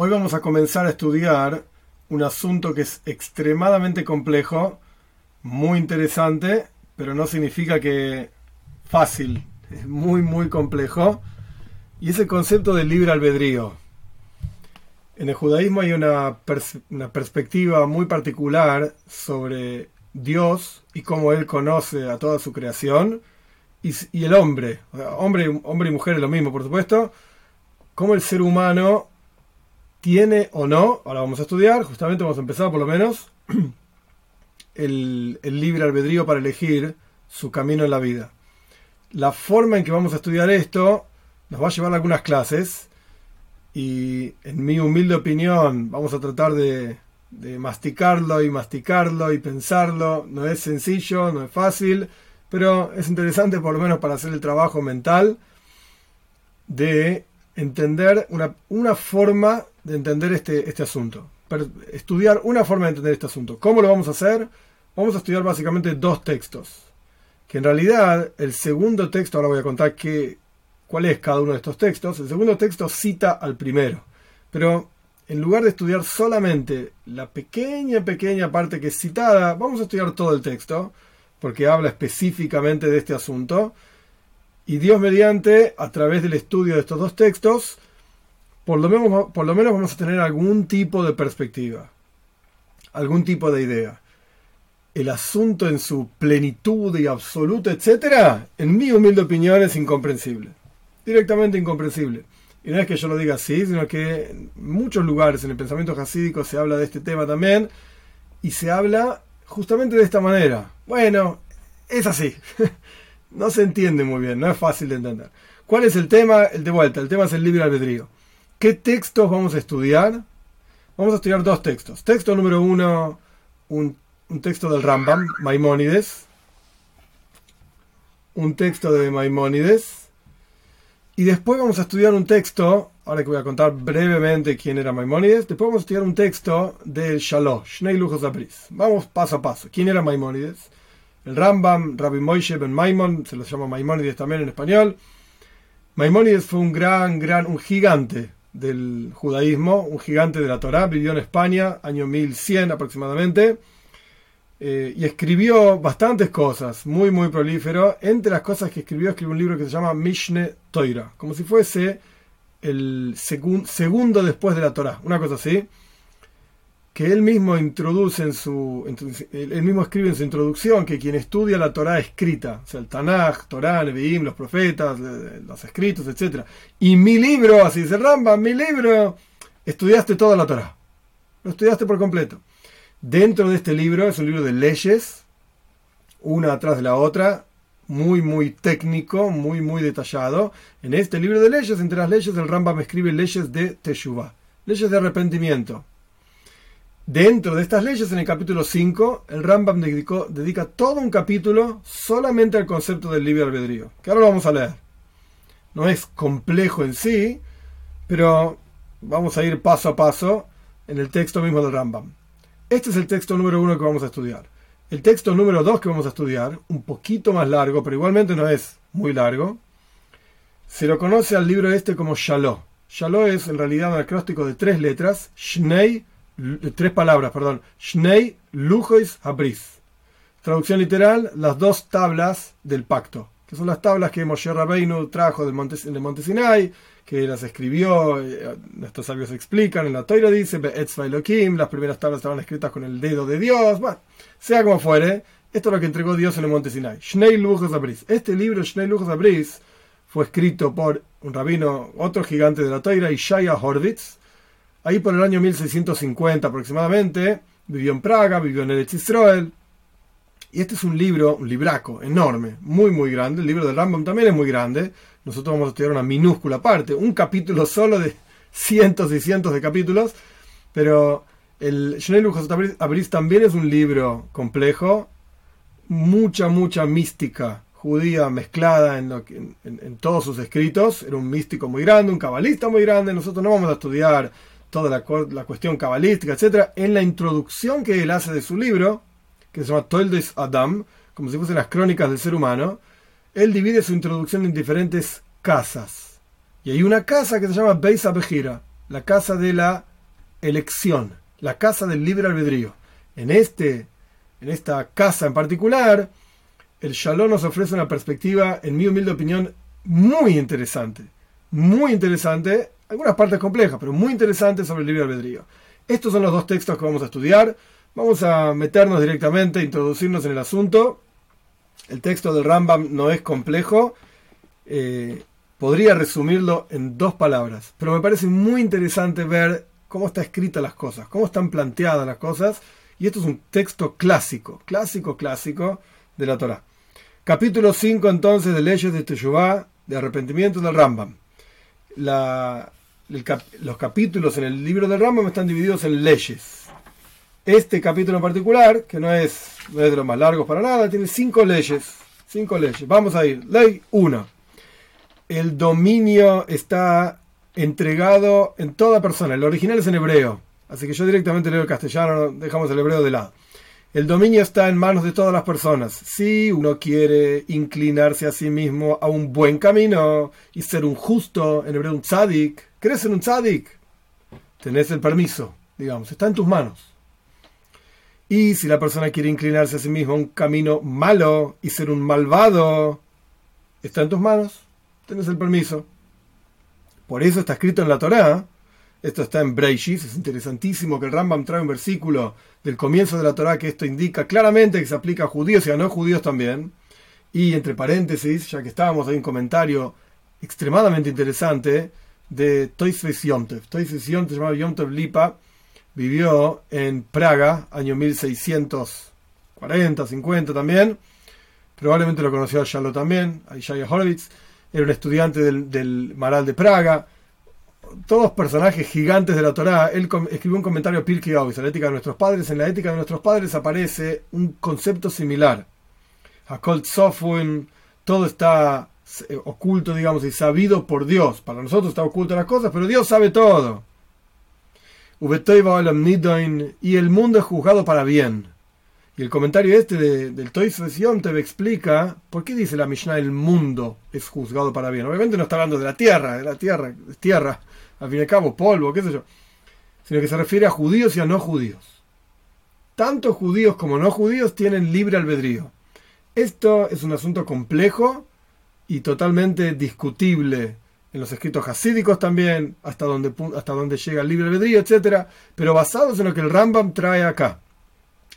Hoy vamos a comenzar a estudiar un asunto que es extremadamente complejo, muy interesante, pero no significa que fácil, es muy, muy complejo, y es el concepto del libre albedrío. En el judaísmo hay una, perspectiva muy particular sobre Dios y cómo Él conoce a toda su creación, y, y el hombre, hombre, hombre y mujer es lo mismo, por supuesto, cómo el ser humano tiene o no, ahora vamos a estudiar, justamente vamos a empezar por lo menos, el, el, libre albedrío para elegir su camino en la vida. La forma en que vamos a estudiar esto nos va a llevar a algunas clases y en mi humilde opinión vamos a tratar de, de masticarlo y masticarlo y pensarlo. No es sencillo, no es fácil, pero es interesante por lo menos para hacer el trabajo mental de entender una, una forma de entender este, este asunto. estudiar una forma de entender este asunto. ¿Cómo lo vamos a hacer? Vamos a estudiar básicamente dos textos. Que en realidad el segundo texto, ahora voy a contar qué, cuál es cada uno de estos textos. El segundo texto cita al primero. Pero en lugar de estudiar solamente la pequeña, pequeña parte que es citada, vamos a estudiar todo el texto, porque habla específicamente de este asunto. Y Dios mediante, a través del estudio de estos dos textos, por lo, menos, por lo menos vamos a tener algún tipo de perspectiva, algún tipo de idea. El asunto en su plenitud y absoluto, etcétera, en mi humilde opinión es incomprensible. Directamente incomprensible. Y no es que yo lo diga así, sino que en muchos lugares en el pensamiento jasídico se habla de este tema también. Y se habla justamente de esta manera. Bueno, es así. no se entiende muy bien, no es fácil de entender. ¿Cuál es el tema? El de vuelta, el tema es el libre albedrío. ¿Qué textos vamos a estudiar? Vamos a estudiar dos textos. Texto número uno, un, texto del Rambam, Maimónides. Un texto de Maimónides. Y después vamos a estudiar un texto, ahora que voy a contar brevemente quién era Maimónides, después vamos a estudiar un texto del Shalom, Shnei Lujos Vamos paso a paso. ¿Quién era Maimónides? El Rambam, Rabbi Moshe ben Maimon, se lo llama Maimónides también en español. Maimónides fue un gran, gran, un gigante del judaísmo, un gigante de la Torá, vivió en España, año 1100 aproximadamente, eh, y escribió bastantes cosas, muy, muy prolífero. Entre las cosas que escribió, escribió un libro que se llama Mishne Toira, como si fuese el segundo después de la Torá, una cosa así que él mismo introduce en su, él mismo escribe en su introducción que quien estudia la Torah escrita, o sea, el Tanaj, Torah, Nevi'im, los profetas, los escritos, etc. Y mi libro, así dice Ramba, mi libro, estudiaste toda la Torah. Lo estudiaste por completo. Dentro de este libro es un libro de leyes, una atrás de la otra, muy, muy técnico, muy, muy detallado. En este libro de leyes, entre las leyes, el Rambam escribe leyes de Teshuvah, leyes de arrepentimiento Dentro de estas leyes, en el capítulo 5, el Rambam dedica todo un capítulo solamente al concepto del libre albedrío, que ahora lo vamos a leer. No es complejo en sí, pero vamos a ir paso a paso en el texto mismo del Rambam. Este es el texto número uno que vamos a estudiar. El texto número dos que vamos a estudiar, un poquito más largo, pero igualmente no es muy largo, se lo conoce al libro este como Shalom. Shalom es en realidad un acróstico de tres letras, Shnei tres palabras, perdón, Shnei Lujois Abris. Traducción literal, las dos tablas del pacto, que son las tablas que Moshe Rabbeinu trajo del monte, del monte Sinai, que las escribió, eh, nuestros sabios explican, en la Toira dice, las primeras tablas estaban escritas con el dedo de Dios, sea como fuere, esto es lo que entregó Dios en el monte Sinai. Shnei Lujois Abris. Este libro, Shnei Lujois Abris, fue escrito por un rabino, otro gigante de la Toira, Ishaya Horvitz, Ahí por el año 1650 aproximadamente, vivió en Praga, vivió en Eretz Israel. Y este es un libro, un libraco enorme, muy, muy grande. El libro de Rambam también es muy grande. Nosotros vamos a estudiar una minúscula parte, un capítulo solo de cientos y cientos de capítulos. Pero el Shnei Abris también es un libro complejo, mucha, mucha mística judía mezclada en, en, todos sus escritos. Era un místico muy grande, un cabalista muy grande. Nosotros no vamos a estudiar toda la, cuestión cabalística, etc., en la introducción que él hace de su libro, que se llama Toldes Adam, como si fuesen las crónicas del ser humano, él divide su introducción en diferentes casas. Y hay una casa que se llama Beis Abejira, la casa de la elección, la casa del libre albedrío. En, este, en esta casa en particular, el Shalom nos ofrece una perspectiva, en mi humilde opinión, muy interesante. Muy interesante, algunas partes complejas, pero muy interesante sobre el libre albedrío. Estos son los dos textos que vamos a estudiar. Vamos a meternos directamente, introducirnos en el asunto. El texto del Rambam no es complejo. Eh, podría resumirlo en dos palabras, pero me parece muy interesante ver cómo está escrita las cosas, cómo están planteadas las cosas. Y esto es un texto clásico, clásico, clásico de la Torah. Capítulo 5 entonces de leyes de Teshuvah, de arrepentimiento del Rambam. Los capítulos en el libro del Rambam están divididos en leyes. Este capítulo en particular, que no es, no de los más largos para nada, tiene cinco leyes. Cinco leyes. Vamos a ir. Ley 1. El dominio está entregado en toda persona. El original es en hebreo. Así que yo directamente leo el castellano, dejamos el hebreo de lado. El dominio está en manos de todas las personas. Si uno quiere inclinarse a sí mismo a un buen camino y ser un justo, en hebreo un tzadik, ¿crees en un tzadik? Tenés el permiso, digamos, está en tus manos. Y si la persona quiere inclinarse a sí mismo a un camino malo y ser un malvado, está en tus manos, tenés el permiso. Por eso está escrito en la Torá, esto está en Breishis, es interesantísimo que el Rambam trae un versículo del comienzo de la Torá que esto indica claramente que se aplica a judíos y a no judíos también. Y entre paréntesis, ya que estábamos, hay un comentario extremadamente interesante de Toisves Yomtev. Toisves Yomtev, se llama Yomtev Lipa, vivió en Praga, año 1640, 50 también. Probablemente lo conoció a Shalom también, a Horowitz. Era un estudiante del, Maral de Praga. Todos personajes gigantes de la Torá. Él escribió un comentario a Pirkei Avos, la ética de nuestros padres. En la ética de nuestros padres aparece un concepto similar. Hakol Sofun, todo está oculto, digamos, y sabido por Dios. Para nosotros está oculto las cosas, pero Dios sabe todo y el mundo es juzgado para bien. Y el comentario este de, del Toys te explica por qué dice la Mishnah el mundo es juzgado para bien. Obviamente no está hablando de la tierra, de la tierra, es tierra, al fin y al cabo, polvo, qué sé yo. Sino que se refiere a judíos y a no judíos. Tanto judíos como no judíos tienen libre albedrío. Esto es un asunto complejo y totalmente discutible en los escritos hasídicos también, hasta donde, hasta llega el libre albedrío, etc. Pero basados en lo que el Rambam trae acá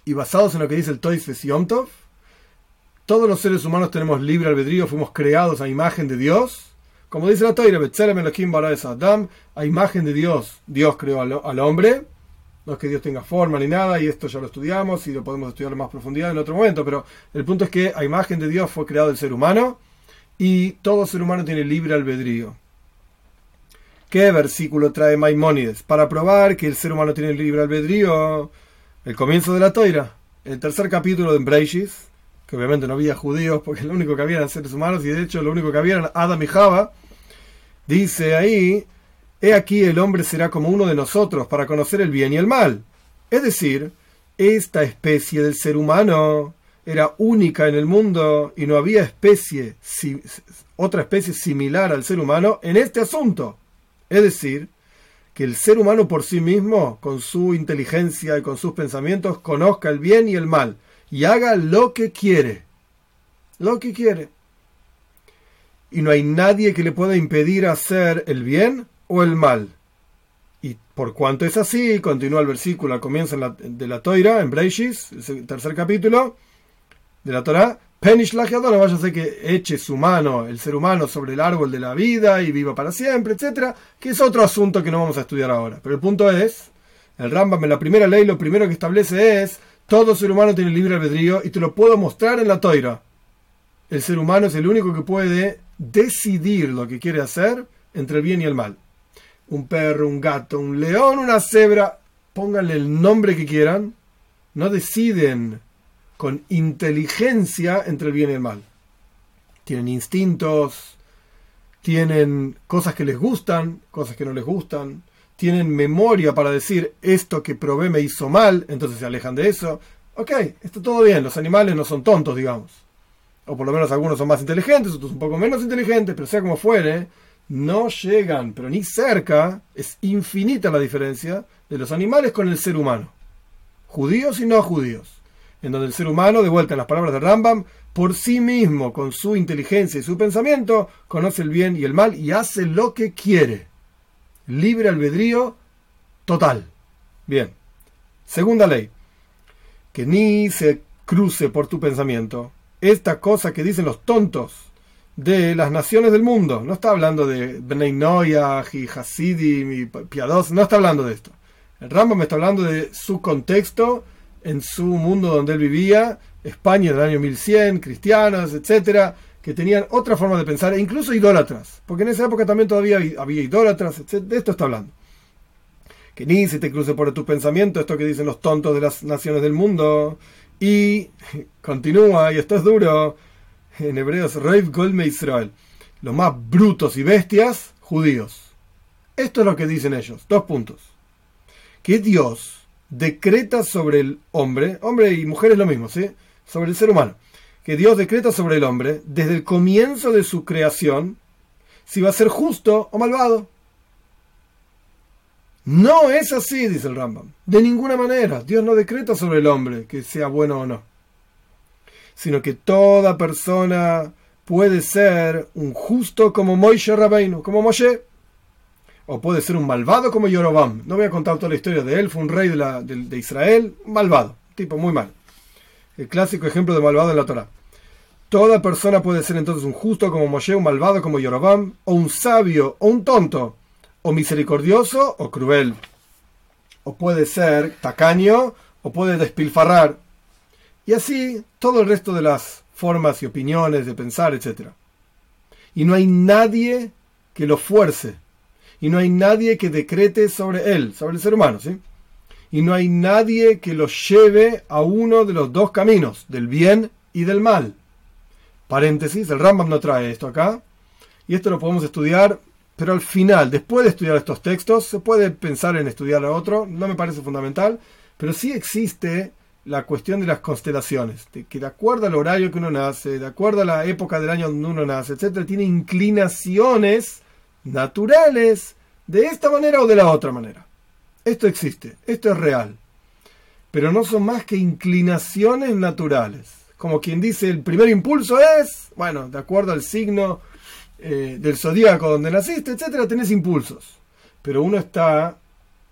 y basados en lo que dice el Toys Yomtov, todos los seres humanos tenemos libre albedrío, fuimos creados a imagen de Dios. Como dice la Toira, Adam, a imagen de Dios, Dios creó al, hombre. No es que Dios tenga forma ni nada, y esto ya lo estudiamos y lo podemos estudiar en más profundidad en otro momento, pero el punto es que a imagen de Dios fue creado el ser humano y todo ser humano tiene libre albedrío. ¿Qué versículo trae Maimónides? Para probar que el ser humano tiene libre albedrío, el comienzo de la toira, el tercer capítulo de Breishis, que obviamente no había judíos porque lo único que había eran seres humanos y de hecho lo único que había eran Adam y Java, dice ahí, he aquí el hombre será como uno de nosotros para conocer el bien y el mal. Es decir, esta especie del ser humano era única en el mundo y no había especie, otra especie similar al ser humano en este asunto. Es decir, que el ser humano por sí mismo, con su inteligencia y con sus pensamientos, conozca el bien y el mal y haga lo que quiere. Lo que quiere. Y no hay nadie que le pueda impedir hacer el bien o el mal. Y por cuanto es así, continúa el versículo al de la Toira, en Breishis, el tercer capítulo de la Torah, Penish no vaya a ser que eche su mano, el ser humano, sobre el árbol de la vida y viva para siempre, etcétera, que es otro asunto que no vamos a estudiar ahora. Pero el punto es, el Rambam la primera ley lo primero que establece es, todo ser humano tiene libre albedrío y te lo puedo mostrar en la toira. El ser humano es el único que puede decidir lo que quiere hacer entre el bien y el mal. Un perro, un gato, un león, una cebra, pónganle el nombre que quieran, no deciden con inteligencia entre el bien y el mal. Tienen instintos, tienen cosas que les gustan, cosas que no les gustan, tienen memoria para decir esto que probé me hizo mal, entonces se alejan de eso. Ok, está todo bien, los animales no son tontos, digamos. O por lo menos algunos son más inteligentes, otros un poco menos inteligentes, pero sea como fuere, no llegan, pero ni cerca, es infinita la diferencia de los animales con el ser humano. Judíos y no judíos. En donde el ser humano, de vuelta en las palabras de Rambam, por sí mismo, con su inteligencia y su pensamiento, conoce el bien y el mal y hace lo que quiere. Libre albedrío total. Bien. Segunda ley. Que ni se cruce por tu pensamiento esta cosa que dicen los tontos de las naciones del mundo. No está hablando de Bnei Noyah y Hasidim y Piados, no está hablando de esto. El Rambam está hablando de su contexto en su mundo donde él vivía, España del año 1100, cristianos, etcétera, que tenían otra forma de pensar, e incluso idólatras, porque en esa época también todavía había idólatras, de esto está hablando. Que ni se te cruce por tu pensamiento esto que dicen los tontos de las naciones del mundo. Y continúa, y esto es duro, en hebreos, Reiv Golme Israel, los más brutos y bestias, judíos. Esto es lo que dicen ellos, dos puntos. Que Dios decreta sobre el hombre, hombre y mujer es lo mismo, ¿sí? Sobre el ser humano. Que Dios decreta sobre el hombre, desde el comienzo de su creación, si va a ser justo o malvado. No es así, dice el Rambam. De ninguna manera. Dios no decreta sobre el hombre que sea bueno o no sino que toda persona puede ser un justo como Moishe Rabbeinu, como Moshe, o puede ser un malvado como Yorobam. No voy a contar toda la historia de él, fue un rey de, la, de, Israel, malvado, tipo muy mal. El clásico ejemplo de malvado en la Torah. Toda persona puede ser entonces un justo como Moshe, un malvado como Yorobam, o un sabio, o un tonto, o misericordioso, o cruel. O puede ser tacaño, o puede despilfarrar, y así todo el resto de las formas y opiniones de pensar, etc. Y no hay nadie que lo fuerce. Y no hay nadie que decrete sobre él, sobre el ser humano, ¿sí? Y no hay nadie que lo lleve a uno de los dos caminos, del bien y del mal. Paréntesis, el Rambam no trae esto acá. Y esto lo podemos estudiar, pero al final, después de estudiar estos textos, se puede pensar en estudiar a otro, no me parece fundamental, pero sí existe la cuestión de las constelaciones, de que de acuerdo al horario que uno nace, de acuerdo a la época del año donde uno nace, etcétera, tiene inclinaciones naturales de esta manera o de la otra manera. Esto existe, esto es real. Pero no son más que inclinaciones naturales. Como quien dice, el primer impulso es, bueno, de acuerdo al signo eh, del zodíaco donde naciste, etcétera, tenés impulsos. Pero uno está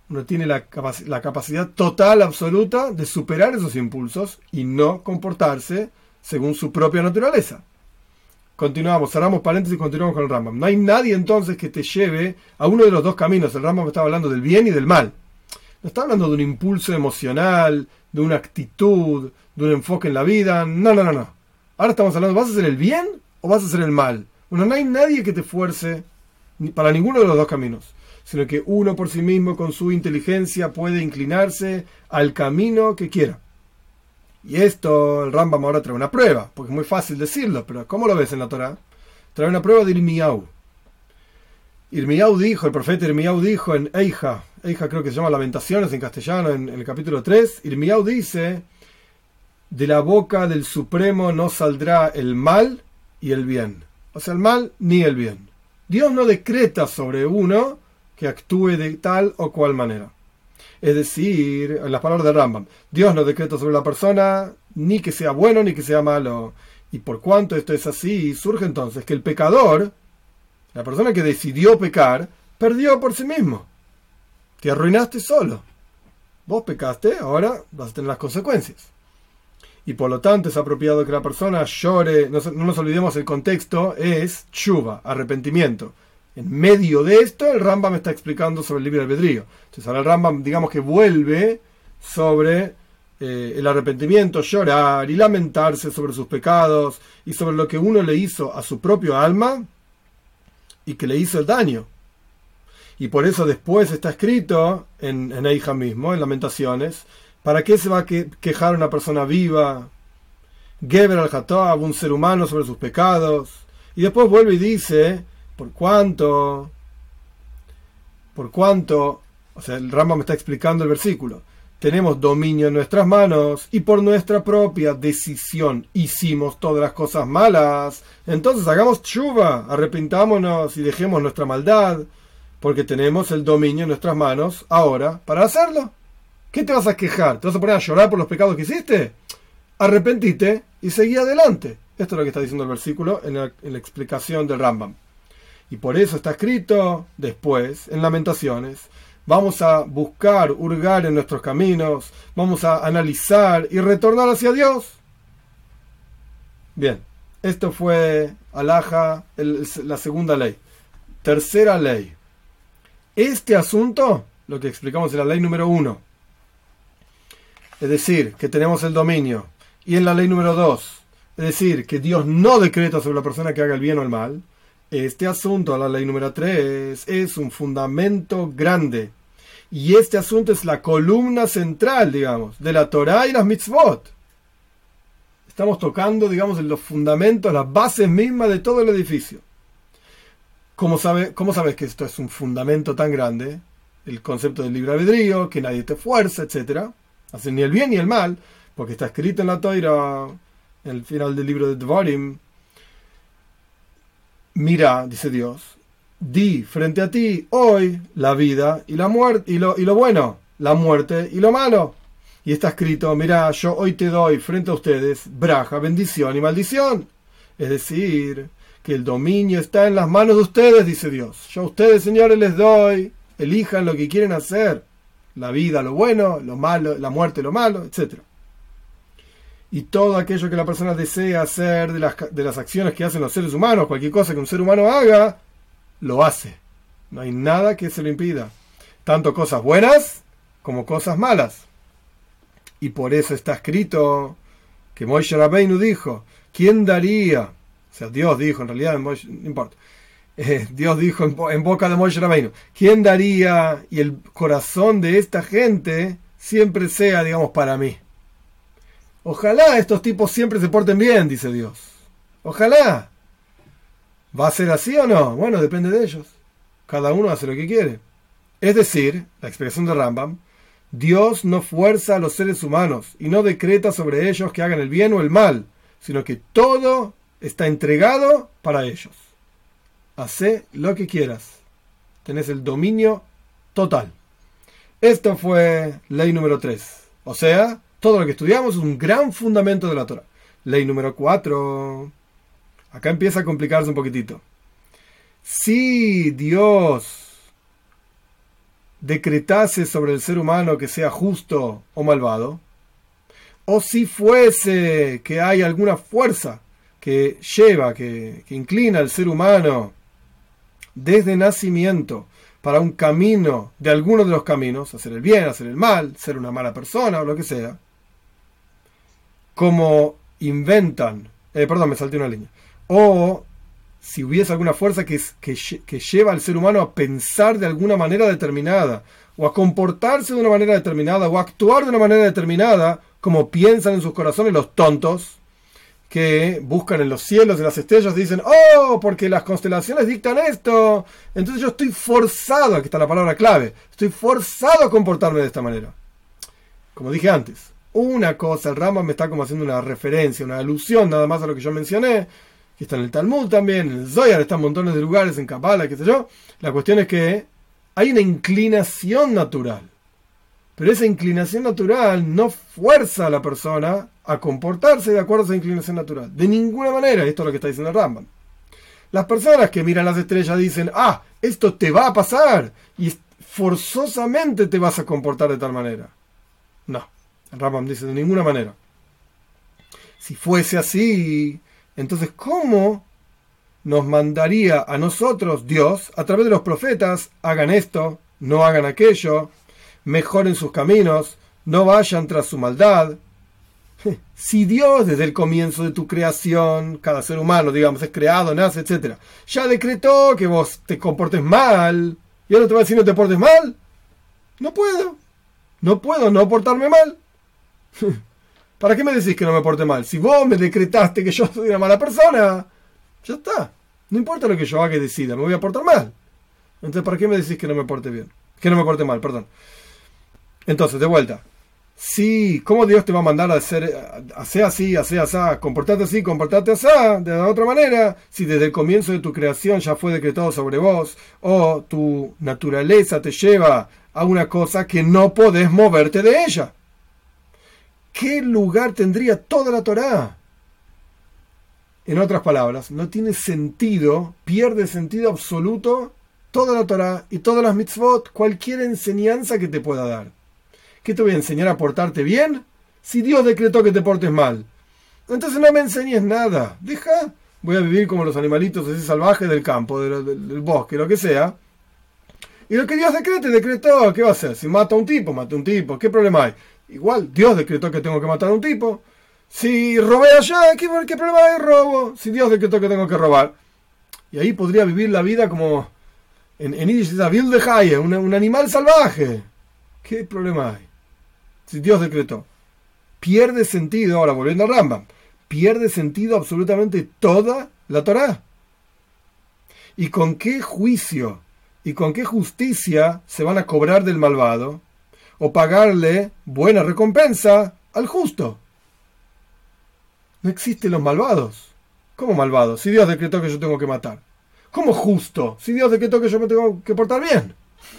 uno tiene la, la, capacidad total, absoluta, de superar esos impulsos y no comportarse según su propia naturaleza. Continuamos, cerramos paréntesis y continuamos con el Rambam. No hay nadie entonces que te lleve a uno de los dos caminos. El Rambam estaba hablando del bien y del mal. No está hablando de un impulso emocional, de una actitud, de un enfoque en la vida. No, no, no, no. Ahora estamos hablando, ¿vas a hacer el bien o vas a hacer el mal? Bueno, no hay nadie que te fuerce para ninguno de los dos caminos sino que uno por sí mismo con su inteligencia puede inclinarse al camino que quiera. Y esto el Rambam ahora trae una prueba, porque es muy fácil decirlo, pero ¿cómo lo ves en la Torah? Trae una prueba de Irmiyahu. Irmiyahu dijo, el profeta Irmiyahu dijo en Eija, Eija creo que se llama Lamentaciones en castellano, en, en el capítulo 3, Irmiyahu dice, de la boca del Supremo no saldrá el mal y el bien. O sea, el mal ni el bien. Dios no decreta sobre uno que actúe de tal o cual manera. Es decir, en las palabras de Rambam, Dios no decreta sobre la persona ni que sea bueno ni que sea malo. Y por cuanto esto es así, surge entonces que el pecador, la persona que decidió pecar, perdió por sí mismo. Te arruinaste solo. Vos pecaste, ahora vas a tener las consecuencias. Y por lo tanto es apropiado que la persona llore, no, nos olvidemos el contexto, es chuva, arrepentimiento. En medio de esto, el Rambam está explicando sobre el libre albedrío. Entonces, ahora el Rambam, digamos que vuelve sobre eh, el arrepentimiento, llorar y lamentarse sobre sus pecados y sobre lo que uno le hizo a su propio alma y que le hizo el daño. Y por eso después está escrito en, en Eija mismo, en Lamentaciones, ¿para qué se va a quejar una persona viva? Geber al un ser humano sobre sus pecados. Y después vuelve y dice por cuánto, por cuánto, o sea, el Rambam me está explicando el versículo, tenemos dominio en nuestras manos y por nuestra propia decisión hicimos todas las cosas malas, entonces hagamos chuva, arrepintámonos y dejemos nuestra maldad, porque tenemos el dominio en nuestras manos ahora para hacerlo. ¿Qué te vas a quejar? ¿Te vas a poner a llorar por los pecados que hiciste? Arrepentite y seguí adelante. Esto es lo que está diciendo el versículo en la, en la explicación del Rambam. Y por eso está escrito después, en Lamentaciones, vamos a buscar, hurgar en nuestros caminos, vamos a analizar y retornar hacia Dios. Bien, esto fue Alaja, la segunda ley. Tercera ley. Este asunto, lo que explicamos en la ley número uno, es decir, que tenemos el dominio, y en la ley número dos, es decir, que Dios no decreta sobre la persona que haga el bien o el mal, este asunto, la ley número tres, es un fundamento grande y este asunto es la columna central, digamos, de la Torah y las mitzvot. Estamos tocando, digamos, los fundamentos, las bases mismas de todo el edificio. ¿Cómo, sabe, ¿Cómo sabes que esto es un fundamento tan grande? El concepto del libre albedrío, que nadie te fuerza, etc. Hace ni el bien ni el mal, porque está escrito en la Torah, en el final del libro de Dvorim. Mira, dice Dios, di frente a ti hoy la vida y la muerte y lo, y lo bueno, la muerte y lo malo. Y está escrito, mira, yo hoy te doy frente a ustedes braja, bendición y maldición. Es decir, que el dominio está en las manos de ustedes, dice Dios. Yo a ustedes, señores, les doy, elijan lo que quieren hacer. La vida, lo bueno, lo malo, la muerte, lo malo, etc. Y todo aquello que la persona desea hacer de las, de las acciones que hacen los seres humanos, cualquier cosa que un ser humano haga, lo hace. No hay nada que se lo impida. Tanto cosas buenas como cosas malas. Y por eso está escrito que Moshe Rabbeinu dijo, ¿quién daría? O sea, Dios dijo, en realidad, no importa. Eh, Dios dijo en, boca de Moshe Rabbeinu, ¿quién daría y el corazón de esta gente siempre sea, digamos, para mí? Ojalá estos tipos siempre se porten bien, dice Dios. Ojalá. ¿Va a ser así o no? Bueno, depende de ellos. Cada uno hace lo que quiere. Es decir, la expresión de Rambam, Dios no fuerza a los seres humanos y no decreta sobre ellos que hagan el bien o el mal, sino que todo está entregado para ellos. Hace lo que quieras. Tenés el dominio total. Esto fue ley número 3. O sea, todo lo que estudiamos es un gran fundamento de la Torah. Ley número 4. Acá empieza a complicarse un poquitito. Si Dios decretase sobre el ser humano que sea justo o malvado, o si fuese que hay alguna fuerza que lleva, que, que inclina al ser humano desde nacimiento para un camino de alguno de los caminos, hacer el bien, hacer el mal, ser una mala persona o lo que sea, como inventan, eh, perdón, me salté una línea, o si hubiese alguna fuerza que, que, lleva al ser humano a pensar de alguna manera determinada, o a comportarse de una manera determinada, o a actuar de una manera determinada, como piensan en sus corazones los tontos, que buscan en los cielos, en las estrellas, y dicen, oh, porque las constelaciones dictan esto, entonces yo estoy forzado, aquí está la palabra clave, estoy forzado a comportarme de esta manera. Como dije antes, una cosa, el Rama me está como haciendo una referencia, una alusión nada más a lo que yo mencioné, que está en el Talmud también, en el Zoyar, está montones de lugares, en Kabbalah, qué sé yo. La cuestión es que hay una inclinación natural. Pero esa inclinación natural no fuerza a la persona a comportarse de acuerdo a esa inclinación natural. De ninguna manera, esto es lo que está diciendo el Rambam. Las personas que miran las estrellas dicen, ah, esto te va a pasar y forzosamente te vas a comportar de tal manera. No, Rambam dice de ninguna manera. Si fuese así, entonces, ¿cómo nos mandaría a nosotros Dios, a través de los profetas, hagan esto, no hagan aquello, mejoren sus caminos, no vayan tras su maldad? Si Dios desde el comienzo de tu creación, cada ser humano, digamos, es creado, nace, etc., ya decretó que vos te comportes mal, y ahora te va a decir no te portes mal, no puedo, no puedo no portarme mal. ¿Para qué me decís que no me porte mal? Si vos me decretaste que yo soy una mala persona, ya está. No importa lo que yo haga y decida, me voy a portar mal. Entonces, ¿para qué me decís que no me porte bien? Que no me porte mal, perdón. Entonces, de vuelta. Sí, ¿cómo Dios te va a mandar a hacer, hacer así, hacer así, comportarte así, comportarte así, de la otra manera? Si desde el comienzo de tu creación ya fue decretado sobre vos, o tu naturaleza te lleva a una cosa que no podés moverte de ella. ¿Qué lugar tendría toda la Torá? En otras palabras, no tiene sentido, pierde sentido absoluto toda la Torah y todas las mitzvot, cualquier enseñanza que te pueda dar. ¿Qué te voy a enseñar a portarte bien? Si Dios decretó que te portes mal. Entonces no me enseñes nada. Deja, voy a vivir como los animalitos ese salvajes del campo, del, bosque, lo que sea. Y lo que Dios decrete, decretó, ¿qué va a hacer? Si mata a un tipo, mata a un tipo, ¿qué problema hay? Igual, Dios decretó que tengo que matar a un tipo. Si robé allá, ¿qué, qué problema hay? Robo. Si Dios decretó que tengo que robar. Y ahí podría vivir la vida como en, en de un, un animal salvaje. ¿Qué problema hay? Si Dios decretó. Pierde sentido, ahora volviendo a Rambam, pierde sentido absolutamente toda la Torah. ¿Y con qué juicio y con qué justicia se van a cobrar del malvado o pagarle buena recompensa al justo? No existen los malvados. ¿Cómo malvados? Si Dios decretó que yo tengo que matar. ¿Cómo justo? Si Dios decretó que yo me tengo que portar bien.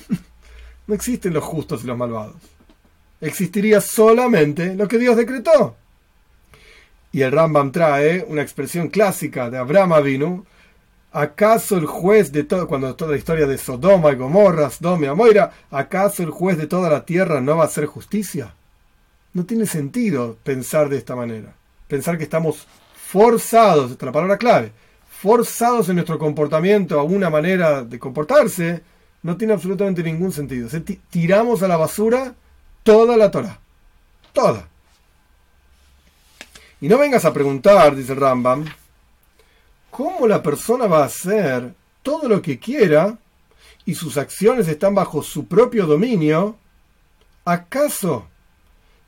no existen los justos y los malvados. Existiría solamente lo que Dios decretó. Y el Rambam trae una expresión clásica de Abraham Avinu. ¿Acaso el juez de todo, cuando toda la historia de Sodoma y Gomorra, Sodoma Amoira, ¿acaso el juez de toda la tierra no va a hacer justicia? No tiene sentido pensar de esta manera. Pensar que estamos forzados, esta es la palabra clave, forzados en nuestro comportamiento a una manera de comportarse, no tiene absolutamente ningún sentido. tiramos a la basura toda la Torah. Toda. Y no vengas a preguntar, dice el Rambam, cómo la persona va a hacer todo lo que quiera y sus acciones están bajo su propio dominio. ¿Acaso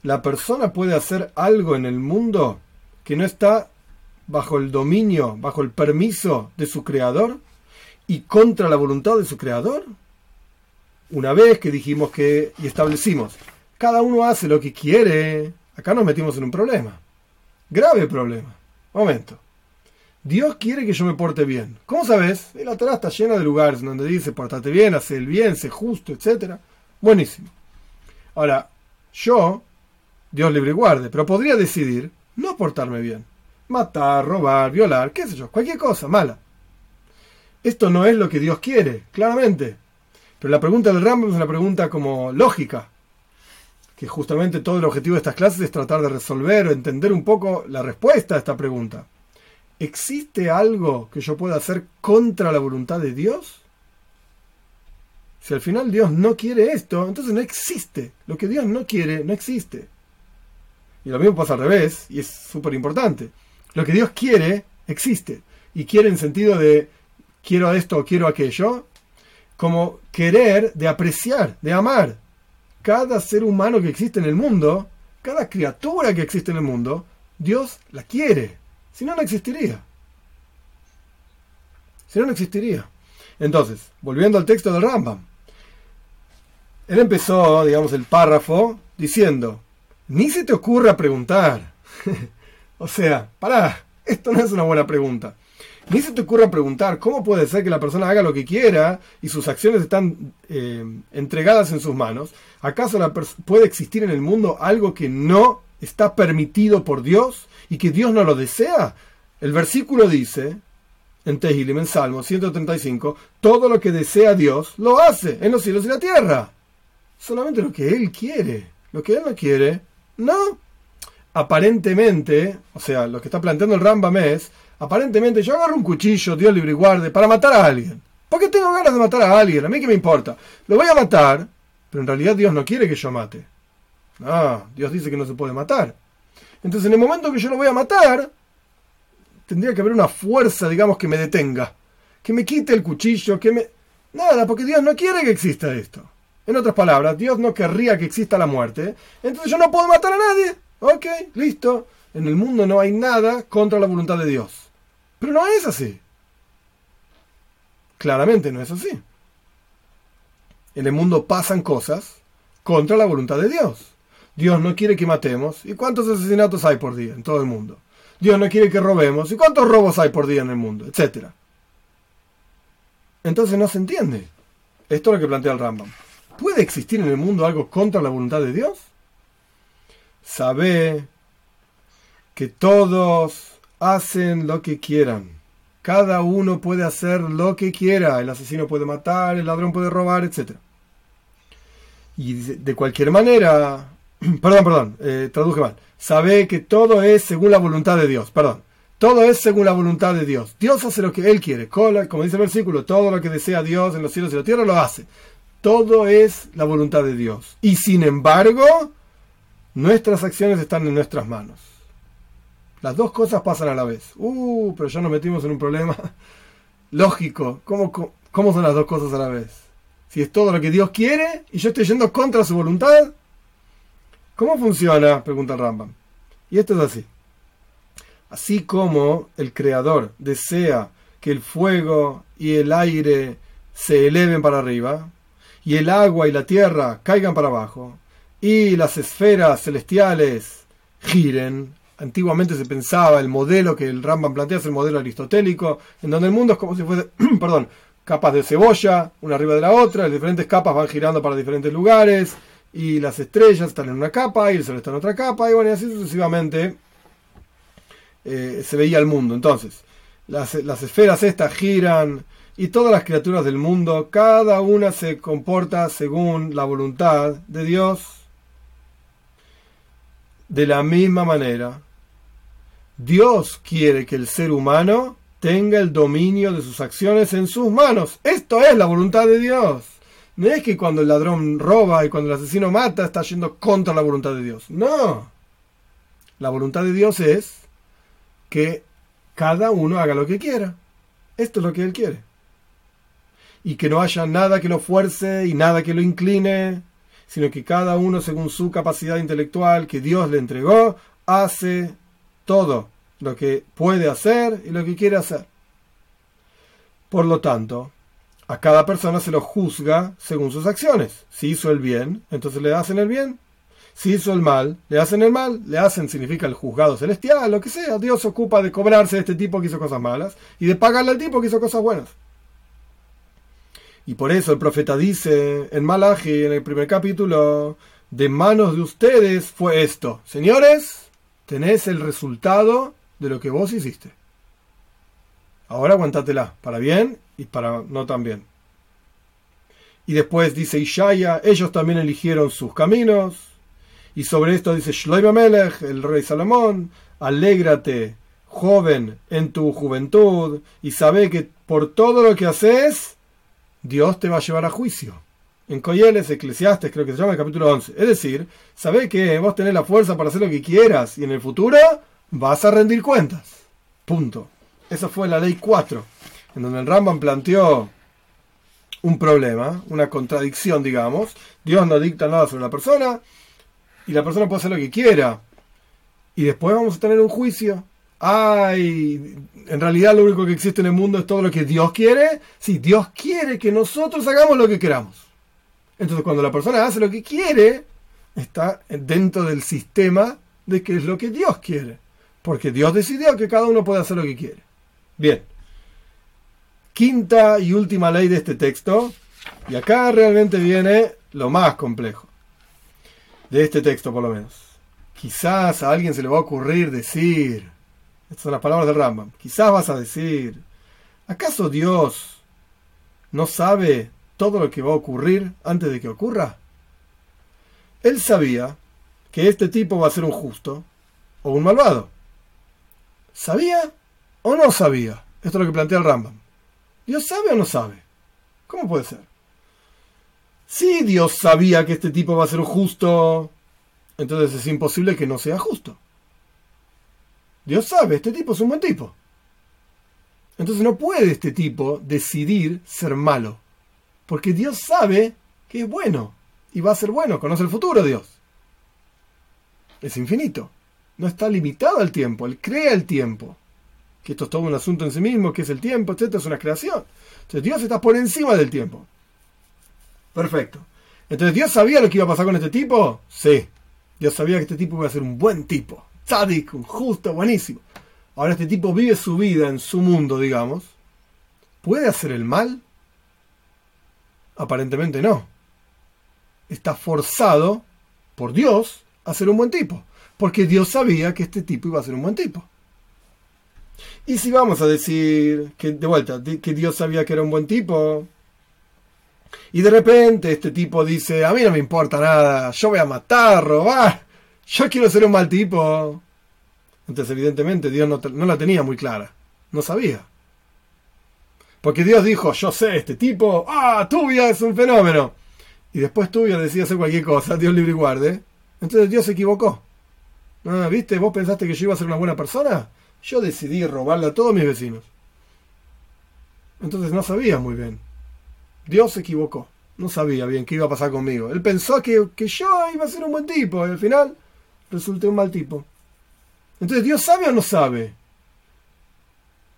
la persona puede hacer algo en el mundo que no está bajo el dominio, bajo el permiso de su creador y contra la voluntad de su creador? Una vez que dijimos que y establecimos, cada uno hace lo que quiere, acá nos metimos en un problema. Grave problema. Momento. Dios quiere que yo me porte bien. ¿Cómo sabes? La Torah está llena de lugares donde dice portate bien, hace el bien, sé justo, etc. Buenísimo. Ahora, yo, Dios libre y guarde, pero podría decidir no portarme bien matar, robar, violar, qué sé yo, cualquier cosa mala. Esto no es lo que Dios quiere, claramente. Pero la pregunta del Rambam es una pregunta como lógica, que justamente todo el objetivo de estas clases es tratar de resolver o entender un poco la respuesta a esta pregunta. ¿Existe algo que yo pueda hacer contra la voluntad de Dios? Si al final Dios no quiere esto, entonces no existe. Lo que Dios no quiere, no existe. Y lo mismo pasa al revés, y es súper importante. Lo que Dios quiere existe. Y quiere en sentido de quiero esto o quiero aquello, como querer de apreciar, de amar. Cada ser humano que existe en el mundo, cada criatura que existe en el mundo, Dios la quiere. Si no, no existiría. Si no, no existiría. Entonces, volviendo al texto del Rambam. Él empezó, digamos, el párrafo diciendo, ni se te ocurra preguntar. O sea, pará, esto no es una buena pregunta. Ni se te ocurra preguntar cómo puede ser que la persona haga lo que quiera y sus acciones están eh, entregadas en sus manos. ¿Acaso puede existir en el mundo algo que no está permitido por Dios y que Dios no lo desea? El versículo dice, en Tehilim, en Salmo 135, todo lo que desea Dios lo hace en los cielos y la tierra. Solamente lo que Él quiere. Lo que Él no quiere, no aparentemente, o sea, lo que está planteando el Rambam es, aparentemente yo agarro un cuchillo, Dios libre y guarde, para matar a alguien. ¿Por qué tengo ganas de matar a alguien? A mí qué me importa. Lo voy a matar, pero en realidad Dios no quiere que yo mate. Ah, Dios dice que no se puede matar. Entonces en el momento que yo lo voy a matar, tendría que haber una fuerza, digamos, que me detenga. Que me quite el cuchillo, que me... Nada, porque Dios no quiere que exista esto. En otras palabras, Dios no querría que exista la muerte. Entonces yo no puedo matar a nadie. Ok, listo. En el mundo no hay nada contra la voluntad de Dios. Pero no es así. Claramente no es así. En el mundo pasan cosas contra la voluntad de Dios. Dios no quiere que matemos. ¿Y cuántos asesinatos hay por día en todo el mundo? Dios no quiere que robemos. ¿Y cuántos robos hay por día en el mundo? Etcétera. Entonces no se entiende. Esto es lo que plantea el Rambam. ¿Puede existir en el mundo algo contra la voluntad de Dios? Sabe que todos hacen lo que quieran. Cada uno puede hacer lo que quiera. El asesino puede matar, el ladrón puede robar, etc. Y de cualquier manera, perdón, perdón, eh, traduje mal. Sabe que todo es según la voluntad de Dios. Perdón. Todo es según la voluntad de Dios. Dios hace lo que Él quiere. Como dice el versículo, todo lo que desea Dios en los cielos y la tierra lo hace. Todo es la voluntad de Dios. Y sin embargo, nuestras acciones están en nuestras manos. Las dos cosas pasan a la vez. Uh, pero ya nos metimos en un problema lógico. ¿Cómo, cómo son las dos cosas a la vez? Si es todo lo que Dios quiere y yo estoy yendo contra su voluntad. ¿Cómo funciona? Pregunta Rambam. Y esto es así. Así como el Creador desea que el fuego y el aire se eleven para arriba, y el agua y la tierra caigan para abajo, y las esferas celestiales giren. Antiguamente se pensaba, el modelo que el Rambam plantea es el modelo aristotélico, en donde el mundo es como si fuese, perdón, capas de cebolla, una arriba de la otra, las diferentes capas van girando para diferentes lugares, y las estrellas están en una capa, y el sol está en otra capa, y bueno, y así sucesivamente eh, se veía el mundo. Entonces, las, las esferas estas giran, y todas las criaturas del mundo, cada una se comporta según la voluntad de Dios. De la misma manera, Dios quiere que el ser humano tenga el dominio de sus acciones en sus manos. Esto es la voluntad de Dios. No es que cuando el ladrón roba y cuando el asesino mata está yendo contra la voluntad de Dios. No. La voluntad de Dios es que cada uno haga lo que quiera. Esto es lo que Él quiere y que no haya nada que lo fuerce y nada que lo incline, sino que cada uno según su capacidad intelectual que Dios le entregó, hace todo lo que puede hacer y lo que quiere hacer. Por lo tanto, a cada persona se lo juzga según sus acciones. Si hizo el bien, entonces le hacen el bien. Si hizo el mal, le hacen el mal. Le hacen significa el juzgado celestial, lo que sea. Dios se ocupa de cobrarse de este tipo que hizo cosas malas y de pagarle al tipo que hizo cosas buenas. Y por eso el profeta dice en Malachi, en el primer capítulo, de manos de ustedes fue esto. Señores, tenés el resultado de lo que vos hiciste. Ahora aguantátela, para bien y para no tan bien. Y después dice Ishaya, ellos también eligieron sus caminos. Y sobre esto dice Shloim Melech, el rey Salomón, alégrate, joven, en tu juventud, y sabe que por todo lo que haces, Dios te va a llevar a juicio. En Coyeles, Eclesiastes, creo que se llama el capítulo 11. Es decir, sabés que vos tenés la fuerza para hacer lo que quieras y en el futuro vas a rendir cuentas. Punto. Esa fue la ley 4, en donde el Rambam planteó un problema, una contradicción, digamos. Dios no dicta nada sobre la persona y la persona puede hacer lo que quiera. Y después vamos a tener un juicio ay, en realidad lo único que existe en el mundo es todo lo que Dios quiere. Sí, Dios quiere que nosotros hagamos lo que queramos. Entonces cuando la persona hace lo que quiere, está dentro del sistema de que es lo que Dios quiere. Porque Dios decidió que cada uno puede hacer lo que quiere. Bien. Quinta y última ley de este texto. Y acá realmente viene lo más complejo. De este texto por lo menos. Quizás a alguien se le va a ocurrir decir, estas son las palabras del Rambam. Quizás vas a decir, ¿acaso Dios no sabe todo lo que va a ocurrir antes de que ocurra? Él sabía que este tipo va a ser un justo o un malvado. ¿Sabía o no sabía? Esto es lo que plantea el Rambam. ¿Dios sabe o no sabe? ¿Cómo puede ser? Si Dios sabía que este tipo va a ser justo, entonces es imposible que no sea justo. Dios sabe, este tipo es un buen tipo. Entonces no puede este tipo decidir ser malo. Porque Dios sabe que es bueno. Y va a ser bueno. Conoce el futuro Dios. Es infinito. No está limitado al tiempo. Él crea el tiempo. Que esto es todo un asunto en sí mismo, que es el tiempo, etc. Es una creación. Entonces Dios está por encima del tiempo. Perfecto. Entonces Dios sabía lo que iba a pasar con este tipo. Sí. Dios sabía que este tipo iba a ser un buen tipo, tzadik, un justo, buenísimo. Ahora este tipo vive su vida en su mundo, digamos. ¿Puede hacer el mal? Aparentemente no. Está forzado por Dios a ser un buen tipo, porque Dios sabía que este tipo iba a ser un buen tipo. Y si vamos a decir que, de vuelta, que Dios sabía que era un buen tipo, y de repente este tipo dice, a mí no me importa nada, yo voy a matar, robar, yo quiero ser un mal tipo. Entonces evidentemente Dios no, no la tenía muy clara, no sabía. Porque Dios dijo, yo sé, este tipo, ah, Tubia es un fenómeno. Y después Tubia decía hacer cualquier cosa, Dios libre y guarde. Entonces Dios se equivocó. Ah, ¿Viste? ¿Vos pensaste que yo iba a ser una buena persona? Yo decidí robarle a todos mis vecinos. Entonces no sabía muy bien. Dios se equivocó. No sabía bien qué iba a pasar conmigo. Él pensó que, que yo iba a ser un buen tipo y al final resulté un mal tipo. Entonces, ¿Dios sabe o no sabe?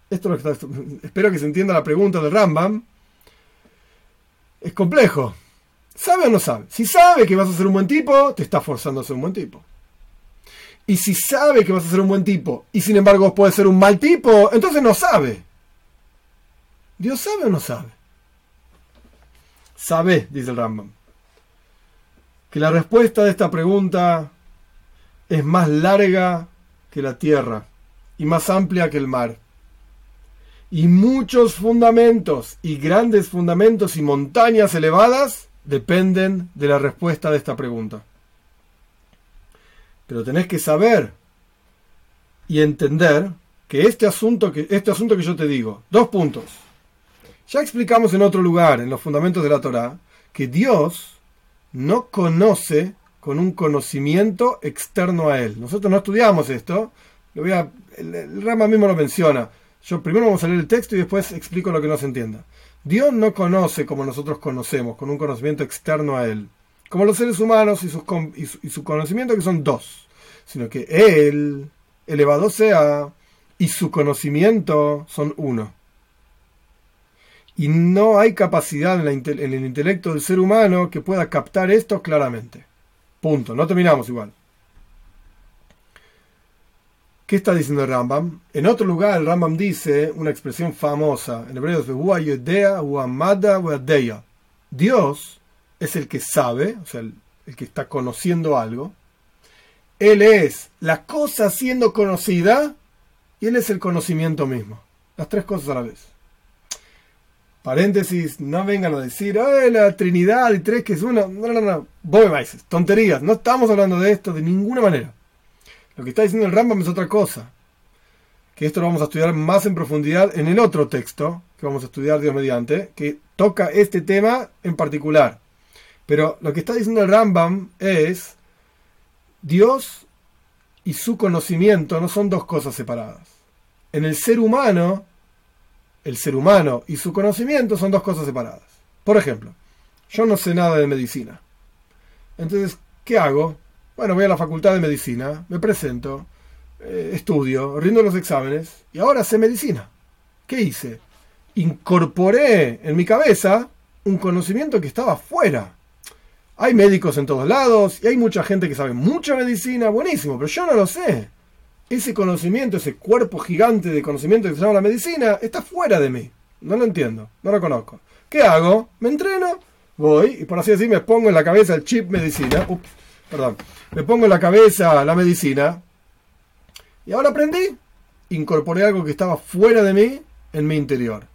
Esto, espero que se entienda la pregunta de Rambam. Es complejo. ¿Sabe o no sabe? Si sabe que vas a ser un buen tipo, te está forzando a ser un buen tipo. Y si sabe que vas a ser un buen tipo y sin embargo puede ser un mal tipo, entonces no sabe. ¿Dios sabe o no sabe? Sabe, dice el Rambam, que la respuesta de esta pregunta es más larga que la tierra y más amplia que el mar. Y muchos fundamentos y grandes fundamentos y montañas elevadas dependen de la respuesta de esta pregunta. Pero tenés que saber y entender que este asunto que, este asunto que yo te digo, dos puntos. Ya explicamos en otro lugar, en los fundamentos de la Torah, que Dios no conoce con un conocimiento externo a él. Nosotros no estudiamos esto, lo voy a, el, Rama mismo lo menciona. Yo primero vamos a leer el texto y después explico lo que no se entienda. Dios no conoce como nosotros conocemos, con un conocimiento externo a él, como los seres humanos y, sus, y, su, conocimiento que son dos, sino que él, elevado sea, y su conocimiento son uno. Y no hay capacidad en, el intelecto del ser humano que pueda captar esto claramente. Punto. No terminamos igual. ¿Qué está diciendo Rambam? En otro lugar el Rambam dice una expresión famosa. En hebreo es Dios es el que sabe, o sea, el, el que está conociendo algo. Él es la cosa siendo conocida y Él es el conocimiento mismo. Las tres cosas a la vez. Paréntesis, no vengan a decir, ¡ay, la Trinidad y tres que es uno! No, no, no, vos me tonterías, no estamos hablando de esto de ninguna manera. Lo que está diciendo el Rambam es otra cosa. Que esto lo vamos a estudiar más en profundidad en el otro texto que vamos a estudiar Dios mediante, que toca este tema en particular. Pero lo que está diciendo el Rambam es Dios y su conocimiento no son dos cosas separadas. En el ser humano el ser humano y su conocimiento son dos cosas separadas. Por ejemplo, yo no sé nada de medicina. Entonces, ¿qué hago? Bueno, voy a la facultad de medicina, me presento, eh, estudio, rindo los exámenes y ahora sé medicina. ¿Qué hice? Incorporé en mi cabeza un conocimiento que estaba fuera. Hay médicos en todos lados y hay mucha gente que sabe mucha medicina, buenísimo, pero yo no lo sé ese conocimiento, ese cuerpo gigante de conocimiento que se llama la medicina, está fuera de mí. No lo entiendo, no lo conozco. ¿Qué hago? Me entreno, voy y por así decir me pongo en la cabeza el chip medicina. Ups, perdón. Me pongo en la cabeza la medicina. Y ahora aprendí. Incorporé algo que estaba fuera de mí en mi interior.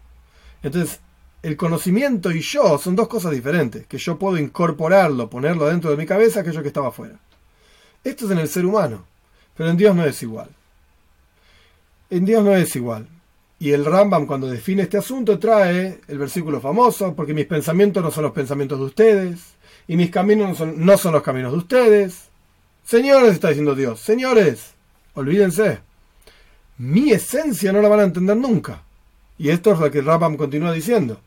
Entonces, el conocimiento y yo son dos cosas diferentes. Que yo puedo incorporarlo, ponerlo dentro de mi cabeza, aquello que estaba fuera. Esto es en el ser humano. Pero en Dios no es igual. En Dios no es igual. Y el Rambam cuando define este asunto trae el versículo famoso, porque mis pensamientos no son los pensamientos de ustedes, y mis caminos no son, no son los caminos de ustedes. Señores, está diciendo Dios, señores, olvídense, mi esencia no la van a entender nunca. Y esto es lo que el Rambam continúa diciendo.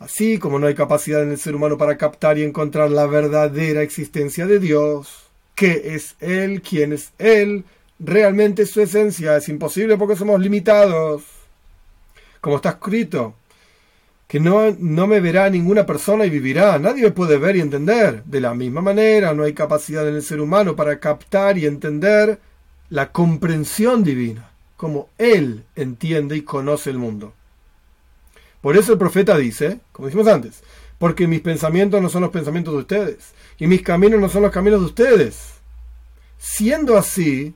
Así como no hay capacidad en el ser humano para captar y encontrar la verdadera existencia de Dios, que es Él, quién es Él, realmente su esencia. Es imposible porque somos limitados. Como está escrito, que no, no me verá ninguna persona y vivirá. Nadie me puede ver y entender. De la misma manera, no hay capacidad en el ser humano para captar y entender la comprensión divina, como Él entiende y conoce el mundo. Por eso el profeta dice, como dijimos antes, porque mis pensamientos no son los pensamientos de ustedes, y mis caminos no son los caminos de ustedes. Siendo así,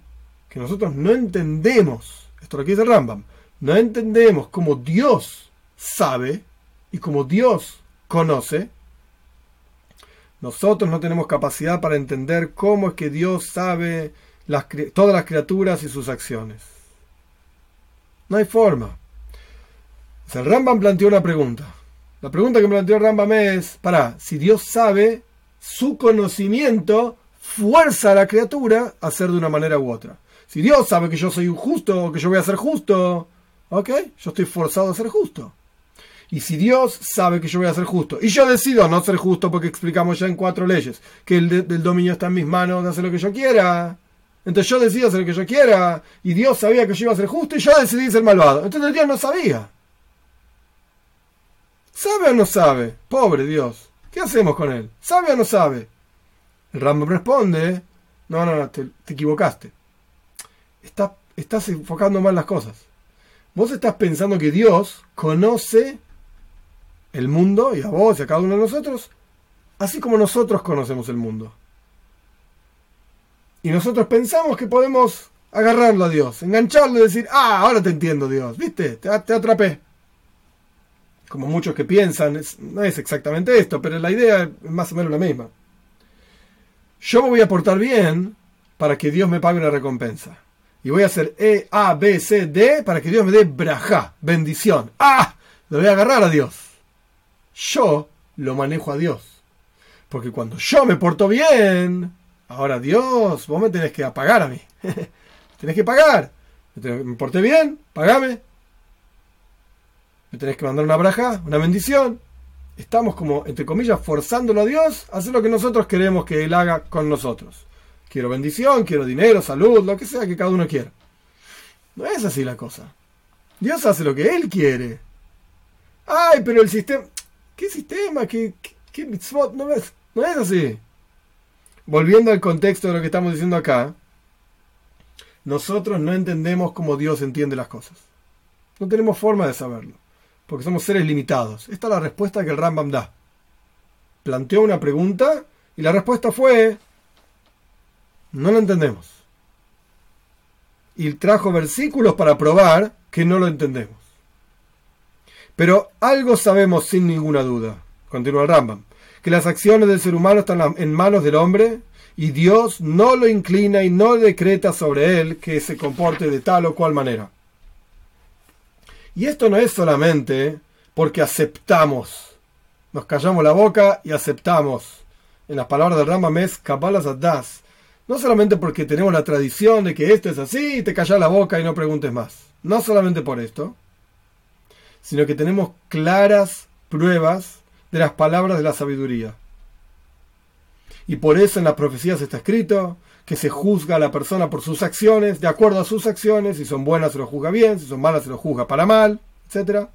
que nosotros no entendemos, esto lo que dice Rambam, no entendemos cómo Dios sabe, y como Dios conoce, nosotros no tenemos capacidad para entender cómo es que Dios sabe todas las criaturas y sus acciones. No hay forma. Rambam planteó una pregunta. La pregunta que planteó Rambam es, para, si Dios sabe, su conocimiento fuerza a la criatura a hacer de una manera u otra. Si Dios sabe que yo soy un justo, que yo voy a ser justo, ok, yo estoy forzado a ser justo. Y si Dios sabe que yo voy a ser justo, y yo decido no ser justo porque explicamos ya en cuatro leyes que el, dominio está en mis manos de hacer lo que yo quiera, entonces yo decido hacer lo que yo quiera, y Dios sabía que yo iba a ser justo, y yo decidí ser malvado. Entonces Dios no sabía. ¿Sabe o no sabe? Pobre Dios. ¿Qué hacemos con él? ¿Sabe o no sabe? El Rambo responde, no, no, no, te, equivocaste. estás enfocando mal las cosas. Vos estás pensando que Dios conoce el mundo y a vos y a cada uno de nosotros, así como nosotros conocemos el mundo. Y nosotros pensamos que podemos agarrarlo a Dios, engancharlo y decir, ah, ahora te entiendo Dios, viste, te, atrapé. Como muchos que piensan, no es exactamente esto, pero la idea es más o menos la misma. Yo me voy a portar bien para que Dios me pague una recompensa. Y voy a hacer E, A, B, C, D para que Dios me dé braja, bendición. ¡Ah! Lo voy a agarrar a Dios yo lo manejo a Dios. Porque cuando yo me porto bien, ahora Dios, vos me tenés que pagar a mí. tenés que pagar. Me porté bien, pagame. Me tenés que mandar una braja, una bendición. Estamos como, entre comillas, forzándolo a Dios a hacer lo que nosotros queremos que Él haga con nosotros. Quiero bendición, quiero dinero, salud, lo que sea que cada uno quiera. No es así la cosa. Dios hace lo que Él quiere. Ay, pero el sistema... ¿Qué sistema? ¿Qué, qué, mitzvot? No es, no es así. Volviendo al contexto de lo que estamos diciendo acá, nosotros no entendemos cómo Dios entiende las cosas. No tenemos forma de saberlo, porque somos seres limitados. Esta es la respuesta que el Rambam da. Planteó una pregunta y la respuesta fue, no lo entendemos. Y trajo versículos para probar que no lo entendemos. Pero algo sabemos sin ninguna duda, continúa el Rambam, que las acciones del ser humano están en manos del hombre y Dios no lo inclina y no decreta sobre él que se comporte de tal o cual manera. Y esto no es solamente porque aceptamos, nos callamos la boca y aceptamos. En las palabras del Rambam es Kabbalah das. No solamente porque tenemos la tradición de que esto es así y te callas la boca y no preguntes más. No solamente por esto, sino que tenemos claras pruebas de las palabras de la sabiduría. Y por eso en las profecías está escrito que se juzga a la persona por sus acciones, de acuerdo a sus acciones, si son buenas se lo juzga bien, si son malas se lo juzga para mal, etc.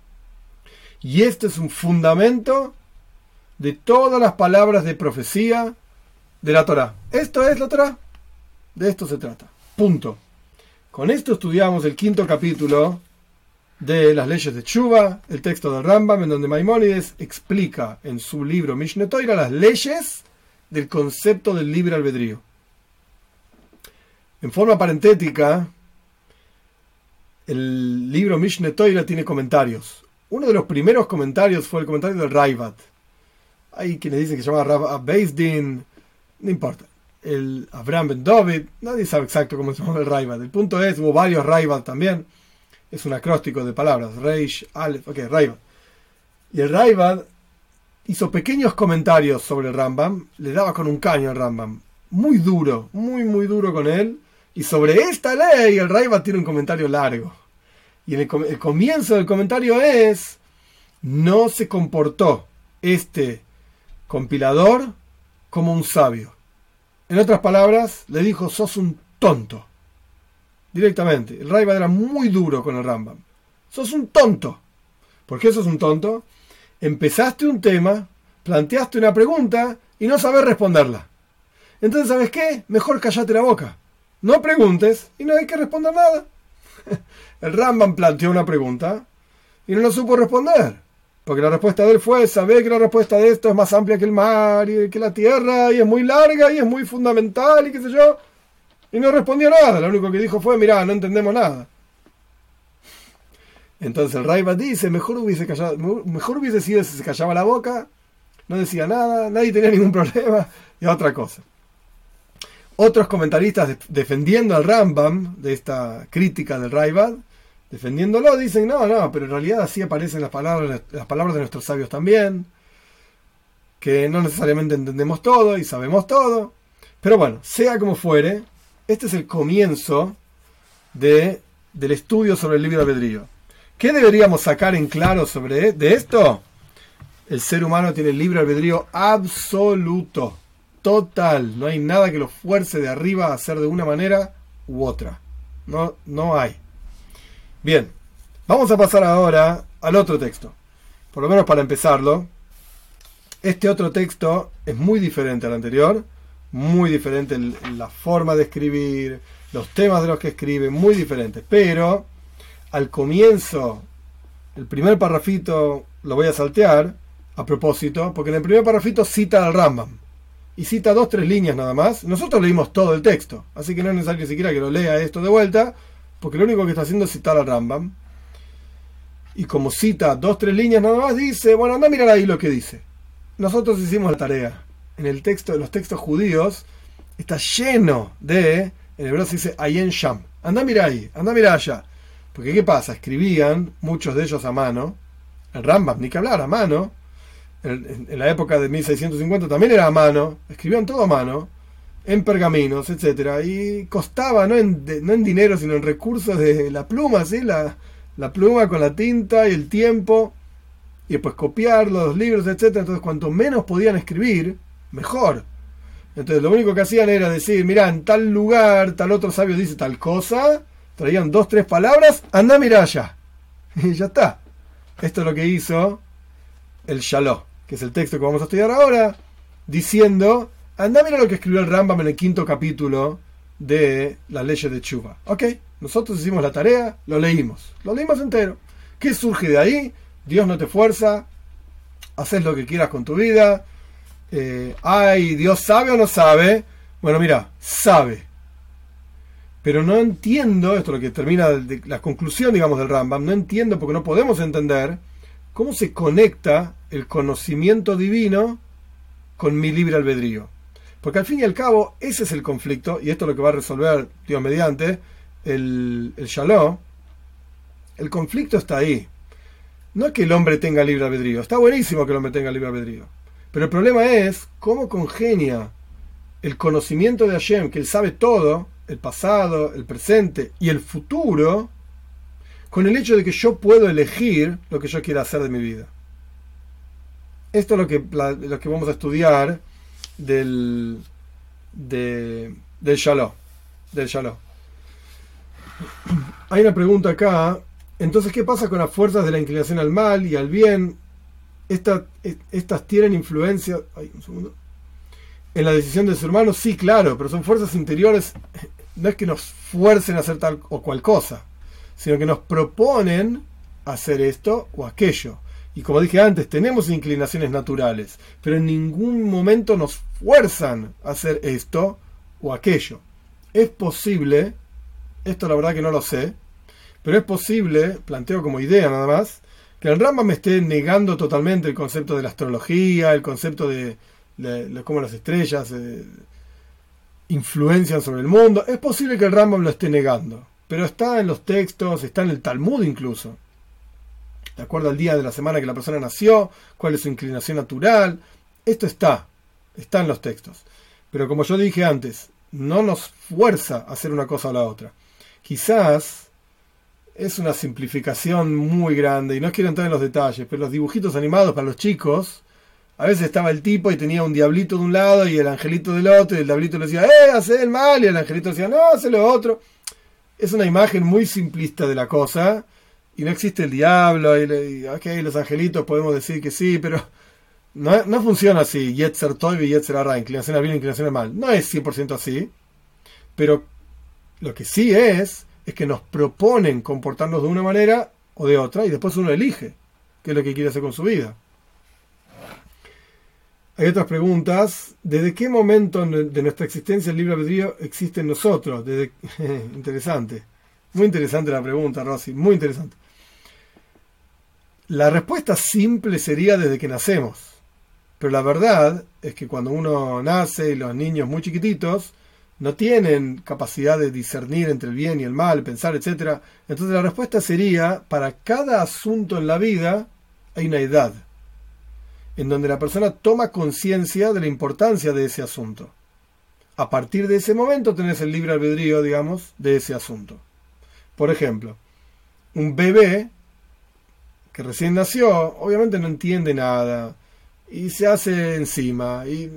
Y este es un fundamento de todas las palabras de profecía de la Torah. Esto es la Torah. De esto se trata. Punto. Con esto estudiamos el quinto capítulo de las leyes de Chuba, el texto del Rambam, en donde Maimónides explica en su libro Mishneh Torah las leyes del concepto del libre albedrío. En forma parentética, el libro Mishneh Torah tiene comentarios. Uno de los primeros comentarios fue el comentario del Raivat. Hay quienes dicen que se llama Rav Beisdin, no importa. El Abraham Ben David, nadie sabe exacto cómo se llama el Raivat. El punto es, hubo varios Raivat también es un acróstico de palabras, Reish, Aleph, ok, Raibad. Y el Raibad hizo pequeños comentarios sobre el Rambam, le daba con un caño al Rambam, muy duro, muy, muy duro con él. Y sobre esta ley el Raibad tiene un comentario largo. Y en el, el comienzo del comentario es, no se comportó este compilador como un sabio. En otras palabras, le dijo, sos un tonto. Directamente. El Raibad era muy duro con el Rambam. Sos un tonto. ¿Por qué sos un tonto? empezaste un tema, planteaste una pregunta y no sabes responderla. Entonces, ¿sabes qué? Mejor callate la boca. No preguntes y no hay que responder nada. El Rambam planteó una pregunta y no lo supo responder. Porque la respuesta de él fue, sabe que la respuesta de esto es más amplia que el mar y que la tierra y es muy larga y es muy fundamental y qué sé yo. Y no respondió nada. Lo único que dijo fue, mira, no entendemos nada. Entonces el Raiva dice, mejor hubiese, callado, mejor hubiese sido si se callaba la boca, no decía nada, nadie tenía ningún problema y otra cosa. Otros comentaristas defendiendo al Rambam de esta crítica del Raibad, defendiéndolo, dicen, no, no, pero en realidad así aparecen las palabras, las palabras de nuestros sabios también, que no necesariamente entendemos todo y sabemos todo. Pero bueno, sea como fuere, este es el comienzo de, del estudio sobre el libre albedrío. ¿Qué deberíamos sacar en claro sobre de esto? El ser humano tiene libre albedrío absoluto, total. No hay nada que lo fuerce de arriba a hacer de una manera u otra. No, no hay. Bien, vamos a pasar ahora al otro texto. Por lo menos para empezarlo. Este otro texto es muy diferente al anterior muy diferente la forma de escribir, los temas de los que escribe, muy diferentes. Pero al comienzo, el primer parrafito lo voy a saltear a propósito, porque en el primer parrafito cita al Rambam. Y cita dos, tres líneas nada más. Nosotros leímos todo el texto, así que no es necesario siquiera que lo lea esto de vuelta, porque lo único que está haciendo es citar al Rambam. Y como cita dos, tres líneas nada más, dice, bueno, anda a mirar ahí lo que dice. Nosotros hicimos la tarea en el texto de los textos judíos está lleno de, en hebreo se dice Ayen Sham. Anda mira ahí, anda mira allá. Porque ¿qué pasa? Escribían muchos de ellos a mano. El Rambam, ni que hablar, a mano. En, la época de 1650 también era a mano. Escribían todo a mano. En pergaminos, etcétera Y costaba, no en, no en dinero, sino en recursos de la pluma, ¿sí? La, la pluma con la tinta y el tiempo. Y después copiar los libros, etcétera Entonces, cuanto menos podían escribir, mejor. Entonces lo único que hacían era decir, mira, en tal lugar, tal otro sabio dice tal cosa, traían dos, tres palabras, anda, mira allá. Y ya está. Esto es lo que hizo el Shalom, que es el texto que vamos a estudiar ahora, diciendo, anda, mira lo que escribió el Rambam en el quinto capítulo de las leyes de Chuba. Ok, nosotros hicimos la tarea, lo leímos, lo leímos entero. ¿Qué surge de ahí? Dios no te fuerza, haces lo que quieras con tu vida, eh, ay, Dios sabe o no sabe. Bueno, mira, sabe. Pero no entiendo, esto es lo que termina la conclusión, digamos, del Rambam, no entiendo porque no podemos entender cómo se conecta el conocimiento divino con mi libre albedrío. Porque al fin y al cabo, ese es el conflicto, y esto es lo que va a resolver, Dios mediante, el, el Shalom. El conflicto está ahí. No es que el hombre tenga libre albedrío, está buenísimo que el hombre tenga libre albedrío. Pero el problema es cómo congenia el conocimiento de Hashem, que él sabe todo, el pasado, el presente y el futuro, con el hecho de que yo puedo elegir lo que yo quiera hacer de mi vida. Esto es lo que, lo que vamos a estudiar del, del Shalom. Del. Hay una pregunta acá. Entonces, ¿qué pasa con las fuerzas de la inclinación al mal y al bien? estas tienen influencia en la decisión de su hermano, sí, claro, pero son fuerzas interiores, no es que nos fuercen a hacer tal o cual cosa, sino que nos proponen hacer esto o aquello. Y como dije antes, tenemos inclinaciones naturales, pero en ningún momento nos fuerzan a hacer esto o aquello. Es posible, esto la verdad que no lo sé, pero es posible, planteo como idea nada más, que el Rambam me esté negando totalmente el concepto de la astrología, el concepto de, cómo las estrellas eh, influencian sobre el mundo. Es posible que el Rambam lo esté negando, pero está en los textos, está en el Talmud incluso. De acuerdo al día de la semana que la persona nació, cuál es su inclinación natural. Esto está, está en los textos. Pero como yo dije antes, no nos fuerza a hacer una cosa o la otra. Quizás es una simplificación muy grande y no quiero entrar en los detalles, pero los dibujitos animados para los chicos, a veces estaba el tipo y tenía un diablito de un lado y el angelito del otro y el diablito le decía, ¡eh, hace el mal! y el angelito decía, no, hace lo otro. Es una imagen muy simplista de la cosa y no existe el diablo, y, los angelitos podemos decir que sí, pero no, no funciona así, Yetzer Toy y Yetzer Arra, inclinación bien, inclinación al mal. No es 100% así, pero lo que sí es, es que nos proponen comportarnos de una manera o de otra, y después uno elige qué es lo que quiere hacer con su vida. Hay otras preguntas. ¿Desde qué momento de nuestra existencia el libre albedrío existe en nosotros? Desde... interesante. Muy interesante la pregunta, Rosy. Muy interesante. La respuesta simple sería desde que nacemos. Pero la verdad es que cuando uno nace y los niños muy chiquititos no tienen capacidad de discernir entre el bien y el mal, pensar, etc. Entonces la respuesta sería, para cada asunto en la vida hay una edad en donde la persona toma conciencia de la importancia de ese asunto. A partir de ese momento tenés el libre albedrío, digamos, de ese asunto. Por ejemplo, un bebé que recién nació, obviamente no entiende nada y se hace encima y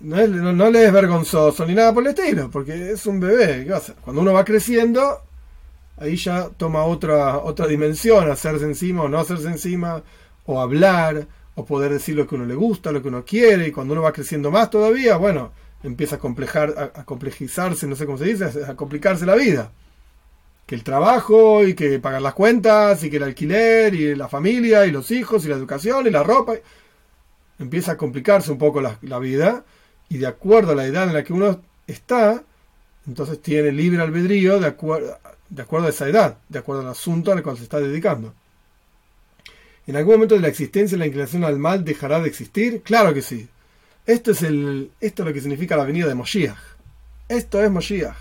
no, le es vergonzoso ni nada por el estilo, porque es un bebé. Cuando uno va creciendo, ahí ya toma otra, otra dimensión, hacerse encima o no hacerse encima, o hablar, o poder decir lo que uno le gusta, lo que uno quiere, y cuando uno va creciendo más todavía, bueno, empieza a, complejar, a, complejizarse, no sé cómo se dice, a complicarse la vida. Que el trabajo, y que pagar las cuentas, y que el alquiler, y la familia, y los hijos, y la educación, y la ropa. Empieza a complicarse un poco la, la vida, y de acuerdo a la edad en la que uno está, entonces tiene libre albedrío de, acuerdo de acuerdo a esa edad, de acuerdo al asunto al cual se está dedicando. ¿En algún momento de la existencia la inclinación al mal dejará de existir? Claro que sí. Esto es, el, esto es lo que significa la venida de Moshiach. Esto es Moshiach.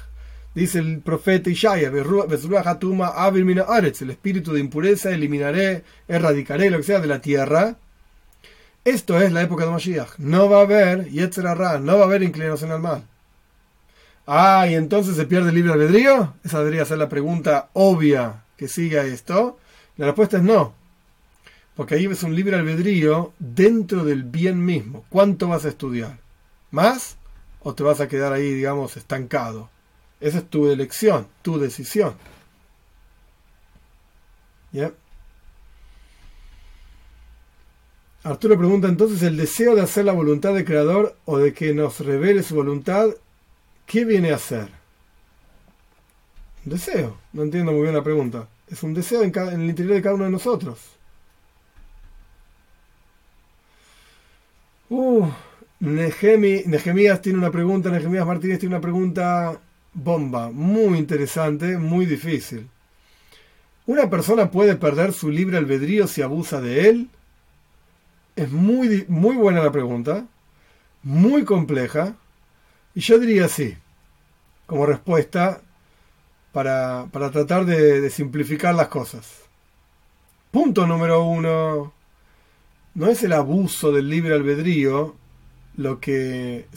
Dice el profeta Ishaya, el espíritu de impureza eliminaré, erradicaré, lo que sea, de la tierra. Esto es la época de Moshiach. No va a haber Yetzerarra, no va a haber inclinación al mal. Ah, y entonces se pierde el libre albedrío? Esa debería ser la pregunta obvia que sigue a esto. La respuesta es no. Porque ahí ves un libre albedrío dentro del bien mismo. ¿Cuánto vas a estudiar? ¿Más? ¿O te vas a quedar ahí, digamos, estancado? Esa es tu elección, tu decisión. ¿Ya? Arturo pregunta entonces, ¿el deseo de hacer la voluntad del Creador o de que nos revele su voluntad, qué viene a ser? Un deseo. No entiendo muy bien la pregunta. Es un deseo en, en el interior de cada uno de nosotros. Uh, Nehemías tiene una pregunta, Nehemías Martínez tiene una pregunta bomba, muy interesante, muy difícil. ¿Una persona puede perder su libre albedrío si abusa de él? Es muy, muy buena la pregunta, muy compleja, y yo diría sí, como respuesta para, tratar de simplificar las cosas. Punto número uno no es el abuso del libre albedrío lo que,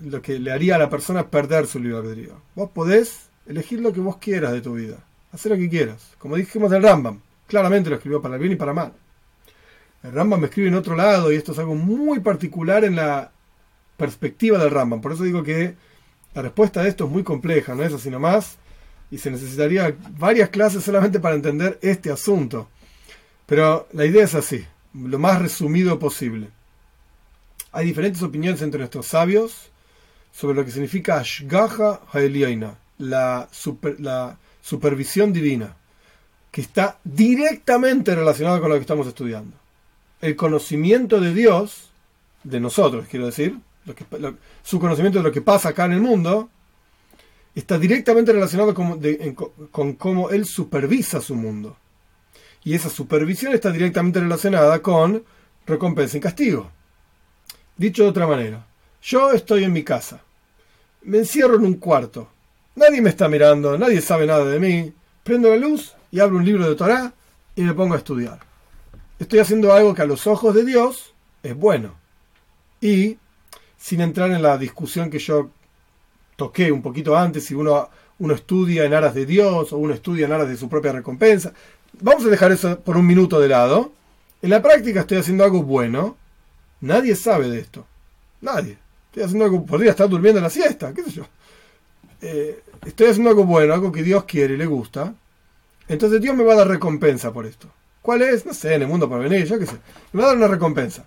lo, que le haría a la persona perder su libre albedrío. Vos podés elegir lo que vos quieras de tu vida, hacer lo que quieras. Como dijimos del Rambam, claramente lo escribió para bien y para mal. El Rambam me escribe en otro lado y esto es algo muy particular en la perspectiva del Rambam. Por eso digo que la respuesta a esto es muy compleja, no es así nomás. Y se necesitaría varias clases solamente para entender este asunto. Pero la idea es así lo más resumido posible. Hay diferentes opiniones entre nuestros sabios sobre lo que significa Ashgaha Haeliyaina, la, la supervisión divina, que está directamente relacionada con lo que estamos estudiando. El conocimiento de Dios, de nosotros, quiero decir, su conocimiento de lo que pasa acá en el mundo, está directamente relacionado con cómo Él supervisa su mundo. Y esa supervisión está directamente relacionada con recompensa y castigo. Dicho de otra manera, yo estoy en mi casa, me encierro en un cuarto, nadie me está mirando, nadie sabe nada de mí, prendo la luz y abro un libro de Torah y me pongo a estudiar. Estoy haciendo algo que a los ojos de Dios es bueno. Y, sin entrar en la discusión que yo toqué un poquito antes, si uno, uno estudia en aras de Dios o uno estudia en aras de su propia recompensa, Vamos a dejar eso por un minuto de lado. En la práctica estoy haciendo algo bueno. Nadie sabe de esto. Nadie. Estoy haciendo algo. Podría estar durmiendo en la siesta, qué sé yo. Eh, estoy haciendo algo bueno, algo que Dios quiere y le gusta. Entonces Dios me va a dar recompensa por esto. ¿Cuál es? No sé, en el mundo por venir, yo qué sé. Me va a dar una recompensa.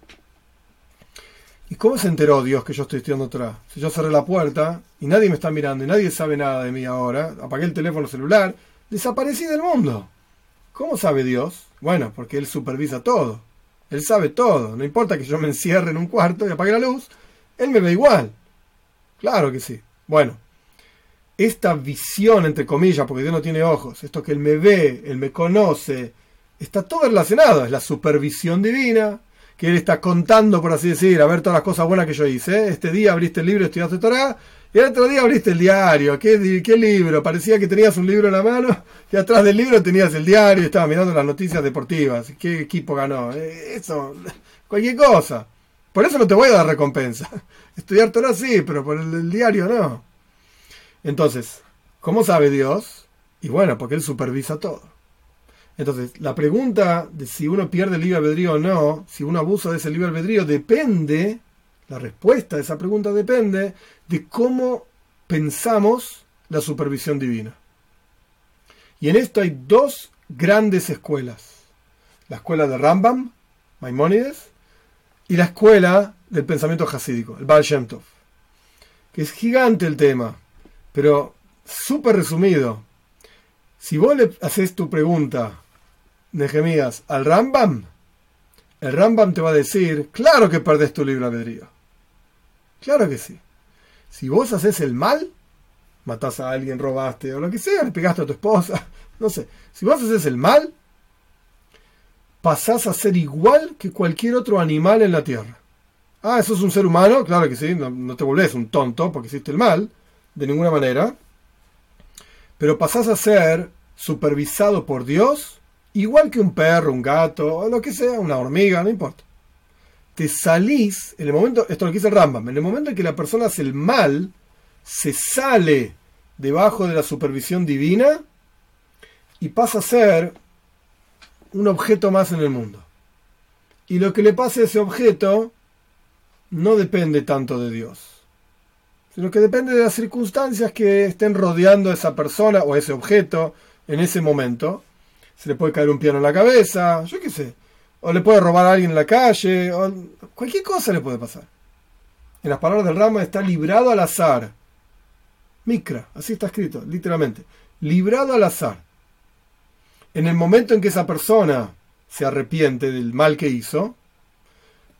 ¿Y cómo se enteró Dios que yo estoy estudiando Torah? Si yo cerré la puerta y nadie me está mirando y nadie sabe nada de mí ahora, apagué el teléfono celular, desaparecí del mundo. ¿Cómo sabe Dios? Bueno, porque Él supervisa todo. Él sabe todo. No importa que yo me encierre en un cuarto y apague la luz, Él me ve igual. Claro que sí. Bueno, esta visión, entre comillas, porque Dios no tiene ojos, esto que Él me ve, Él me conoce, está todo relacionado. Es la supervisión divina, que él está contando, por así decir, a ver todas las cosas buenas que yo hice. Este día abriste el libro, estudiaste Torah, y el otro día abriste el diario. ¿Qué, ¿Qué, libro? Parecía que tenías un libro en la mano y atrás del libro tenías el diario y estabas mirando las noticias deportivas. ¿Qué equipo ganó? Eh, eso, cualquier cosa. Por eso no te voy a dar recompensa. Estudiar Torah sí, pero por el, el diario no. Entonces, ¿cómo sabe Dios? Y bueno, porque Él supervisa todo. Entonces, la pregunta de si uno pierde el libre albedrío o no, si uno abusa de ese libre albedrío, depende, la respuesta a esa pregunta depende de cómo pensamos la supervisión divina. Y en esto hay dos grandes escuelas. La escuela de Rambam, Maimónides, y la escuela del pensamiento hasídico, el Baal Shem Tov. Que es gigante el tema, pero súper resumido. Si vos le haces tu pregunta Nehemías al Rambam, el Rambam te va a decir, claro que perdés tu libre albedrío. Claro que sí. Si vos haces el mal, matás a alguien, robaste o lo que sea, le pegaste a tu esposa, no sé. Si vos haces el mal, pasás a ser igual que cualquier otro animal en la tierra. Ah, eso es un ser humano, claro que sí, no, no te volvés un tonto porque hiciste el mal, de ninguna manera. Pero pasás a ser supervisado por Dios igual que un perro, un gato, o lo que sea, una hormiga, no importa. Salís, en el momento, esto lo que dice Rambam, en el momento en que la persona hace el mal, se sale debajo de la supervisión divina y pasa a ser un objeto más en el mundo. Y lo que le pase a ese objeto no depende tanto de Dios, sino que depende de las circunstancias que estén rodeando a esa persona o a ese objeto en ese momento se le puede caer un piano en la cabeza, yo qué sé. O le puede robar a alguien en la calle, o cualquier cosa le puede pasar. En las palabras del Rama está librado al azar. Micra, así está escrito, literalmente. Librado al azar. En el momento en que esa persona se arrepiente del mal que hizo,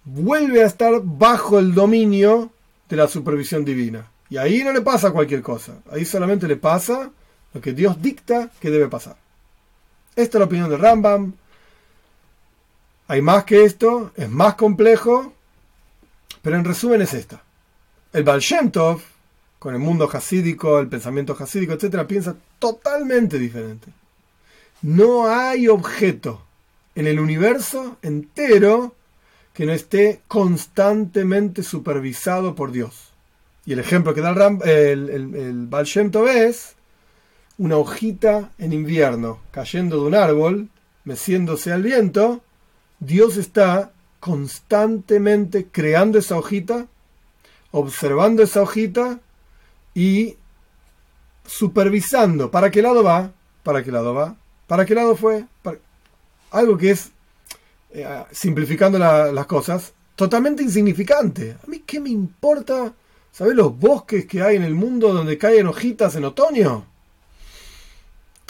vuelve a estar bajo el dominio de la supervisión divina. Y ahí no le pasa cualquier cosa. Ahí solamente le pasa lo que Dios dicta que debe pasar. Esta es la opinión de Rambam. Hay más que esto, es más complejo, pero en resumen es esta. El Baal Shem Tov, con el mundo hasídico, el pensamiento hasídico, etc., piensa totalmente diferente. No hay objeto en el universo entero que no esté constantemente supervisado por Dios. Y el ejemplo que da el, el, el, el Baal Shem Tov es una hojita en invierno cayendo de un árbol, meciéndose al viento, Dios está constantemente creando esa hojita, observando esa hojita y supervisando para qué lado va, para qué lado va, para qué lado fue. Algo que es, eh, simplificando las cosas, totalmente insignificante. A mí qué me importa, ¿sabes los bosques que hay en el mundo donde caen hojitas en otoño?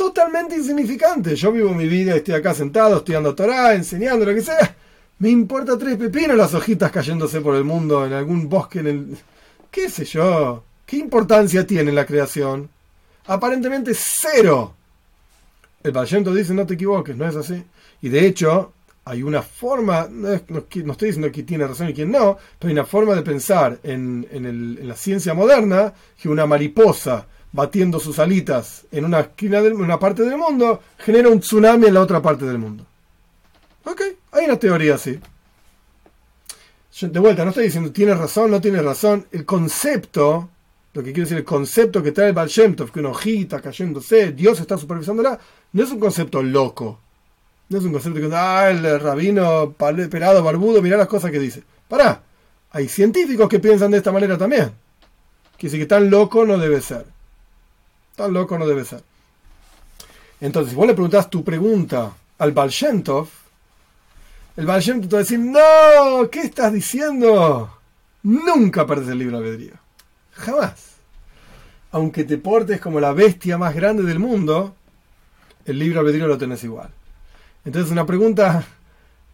Totalmente insignificante. Yo vivo mi vida, estoy acá sentado, estudiando Torah, enseñando, lo que sea. Me importa tres pepinos las hojitas cayéndose por el mundo en algún bosque, en el... ¿Qué sé yo? ¿Qué importancia tiene la creación? Aparentemente cero. El Vallento dice, no te equivoques, no es así. Y de hecho, hay una forma, no, estoy diciendo que tiene razón y quién no, pero hay una forma de pensar en, en la ciencia moderna que una mariposa batiendo sus alitas en una esquina de una parte del mundo, genera un tsunami en la otra parte del mundo. Ok, hay una teoría así. De vuelta, no estoy diciendo tiene razón, no tiene razón. El concepto, lo que quiero decir, el concepto que trae el Baal que una hojita cayéndose, Dios está supervisándola, no es un concepto loco. No es un concepto que, ah, el rabino pelado, barbudo, mira las cosas que dice. Pará, hay científicos que piensan de esta manera también. Que si que tan loco no debe ser. Tan loco no debe ser. Entonces, si vos le preguntás tu pregunta al Baal Shem Tov, el Baal Shem Tov te va a decir, no, ¿qué estás diciendo? Nunca perdes el libre albedrío. Jamás. Aunque te portes como la bestia más grande del mundo, el libre albedrío lo tenés igual. Entonces, es una pregunta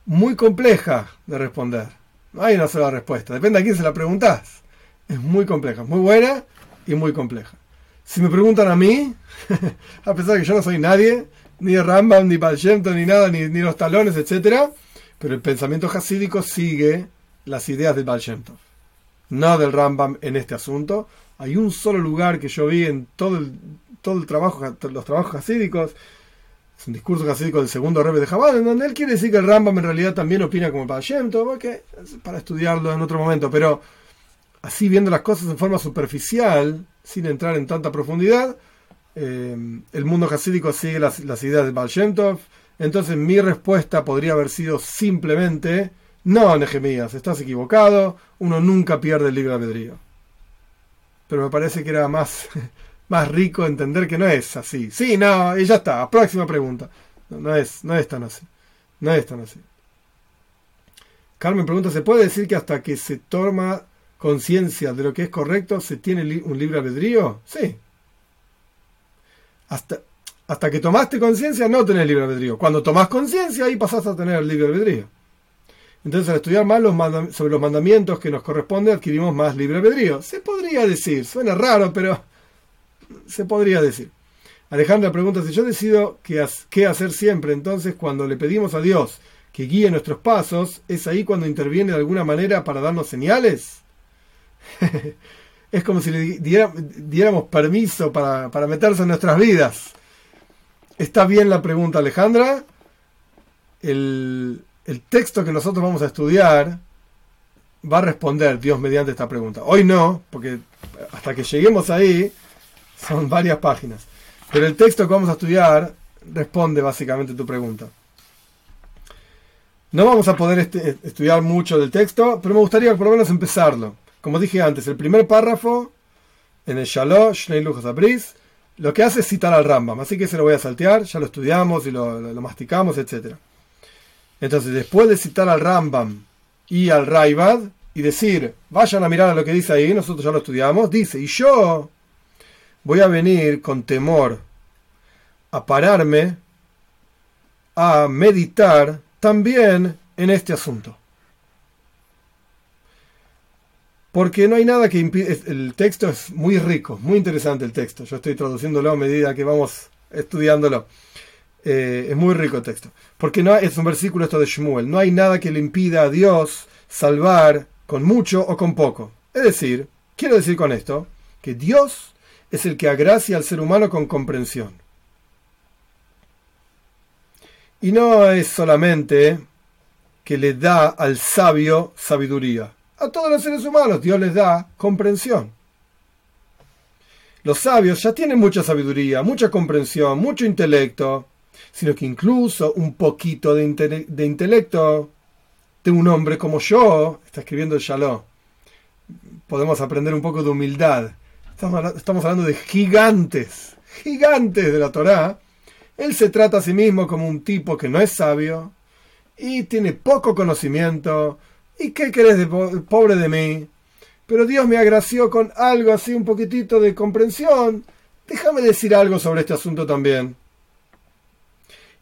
muy compleja de responder. No hay una sola respuesta. Depende a quién se la preguntas. Es muy compleja, muy buena y muy compleja. Si me preguntan a mí, a pesar de que yo no soy nadie, ni Rambam, ni Balshemto, ni nada, ni, ni, los talones, etc., pero el pensamiento hasídico sigue las ideas del Balshemto, no del Rambam en este asunto. Hay un solo lugar que yo vi en todo el, todo el trabajo, los trabajos hasídicos, es un discurso hasídico del segundo rebe de Jabal, en donde él quiere decir que el Rambam en realidad también opina como el Balshemto, para estudiarlo en otro momento, pero así viendo las cosas en forma superficial, sin entrar en tanta profundidad, eh, el mundo hasídico sigue las, ideas de Baal Entonces mi respuesta podría haber sido simplemente, no, Nehemías, estás equivocado, uno nunca pierde el libre albedrío. Pero me parece que era más, más rico entender que no es así. Sí, no, y ya está, próxima pregunta. No, es, no es tan así. No es tan así. Carmen pregunta, ¿se puede decir que hasta que se toma conciencia de lo que es correcto, ¿se tiene un libre albedrío? Sí. Hasta, hasta que tomaste conciencia no tenés libre albedrío. Cuando tomás conciencia ahí pasás a tener el libre albedrío. Entonces al estudiar más los sobre los mandamientos que nos corresponde adquirimos más libre albedrío. Se podría decir, suena raro, pero se podría decir. Alejandra pregunta si yo decido qué, qué hacer siempre, entonces cuando le pedimos a Dios que guíe nuestros pasos, ¿es ahí cuando interviene de alguna manera para darnos señales? es como si le diéramos permiso para, meterse en nuestras vidas. ¿Está bien la pregunta, Alejandra? El, el texto que nosotros vamos a estudiar va a responder Dios mediante esta pregunta. Hoy no, porque hasta que lleguemos ahí son varias páginas. Pero el texto que vamos a estudiar responde básicamente tu pregunta. No vamos a poder este, estudiar mucho del texto, pero me gustaría por lo menos empezarlo. Como dije antes, el primer párrafo en el Shalosh, Shnei Abris, lo que hace es citar al Rambam, así que se lo voy a saltear, ya lo estudiamos y lo, masticamos, etc. Entonces, después de citar al Rambam y al Raibad y decir, vayan a mirar a lo que dice ahí, nosotros ya lo estudiamos, dice, y yo voy a venir con temor a pararme, a meditar también en este asunto. Porque no hay nada que impide. El texto es muy rico, muy interesante el texto. Yo estoy traduciéndolo a medida que vamos estudiándolo. Eh, es muy rico el texto. Porque no es un versículo esto de Shmuel. No hay nada que le impida a Dios salvar con mucho o con poco. Es decir, quiero decir con esto que Dios es el que agracia al ser humano con comprensión. Y no es solamente que le da al sabio sabiduría. A todos los seres humanos Dios les da comprensión. Los sabios ya tienen mucha sabiduría, mucha comprensión, mucho intelecto, sino que incluso un poquito de, intelecto de un hombre como yo, está escribiendo Shalom, podemos aprender un poco de humildad. Estamos, estamos hablando de gigantes, gigantes de la Torá. Él se trata a sí mismo como un tipo que no es sabio y tiene poco conocimiento, ¿Y qué querés de pobre de mí? Pero Dios me agració con algo así, un poquitito de comprensión. Déjame decir algo sobre este asunto también.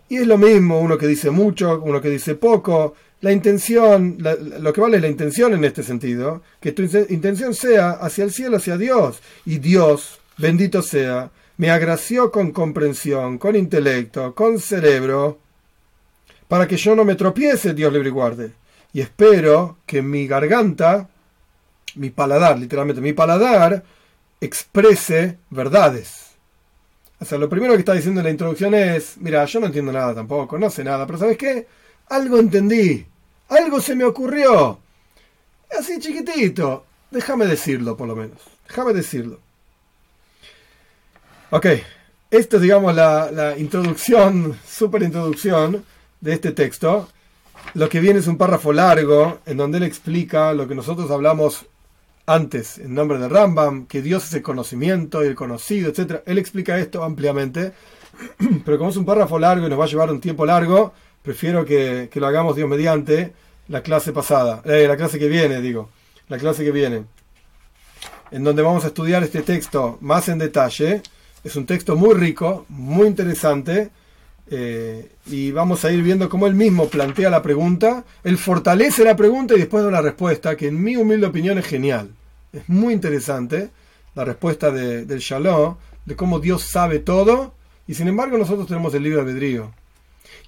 Y es lo mismo uno que dice mucho, uno que dice poco. La intención, lo que vale es la intención en este sentido, que tu intención sea hacia el cielo, hacia Dios. Y Dios, bendito sea, me agració con comprensión, con intelecto, con cerebro, para que yo no me tropiece, Dios libre y guarde y espero que mi garganta, mi paladar, literalmente mi paladar, exprese verdades. O sea, lo primero que está diciendo en la introducción es, mira, yo no entiendo nada tampoco, no sé nada, pero ¿sabes qué? Algo entendí, algo se me ocurrió. Así chiquitito, déjame decirlo por lo menos, déjame decirlo. Ok, esta es digamos la, la introducción, super introducción de este texto. Lo que viene es un párrafo largo en donde él explica lo que nosotros hablamos antes en nombre de Rambam, que Dios es el conocimiento y el conocido, etc. Él explica esto ampliamente. pero como es un párrafo largo y nos va a llevar un tiempo largo, prefiero que, lo hagamos Dios mediante la clase pasada, eh, la clase que viene, digo, la clase que viene, en donde vamos a estudiar este texto más en detalle. Es un texto muy rico, muy interesante, eh, y vamos a ir viendo cómo él mismo plantea la pregunta, él fortalece la pregunta y después da una respuesta que en mi humilde opinión es genial. Es muy interesante la respuesta del Shalom, de cómo Dios sabe todo y sin embargo nosotros tenemos el libre albedrío.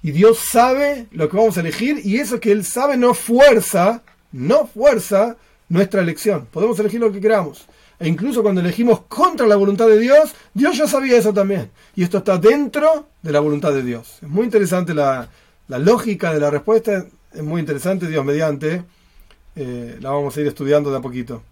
Y Dios sabe lo que vamos a elegir y eso que Él sabe no fuerza, no fuerza nuestra elección. Podemos elegir lo que queramos. E incluso cuando elegimos contra la voluntad de Dios, Dios ya sabía eso también. Y esto está dentro de la voluntad de Dios. Es muy interesante la, lógica de la respuesta. Es muy interesante, Dios mediante. Eh, la vamos a ir estudiando de a poquito.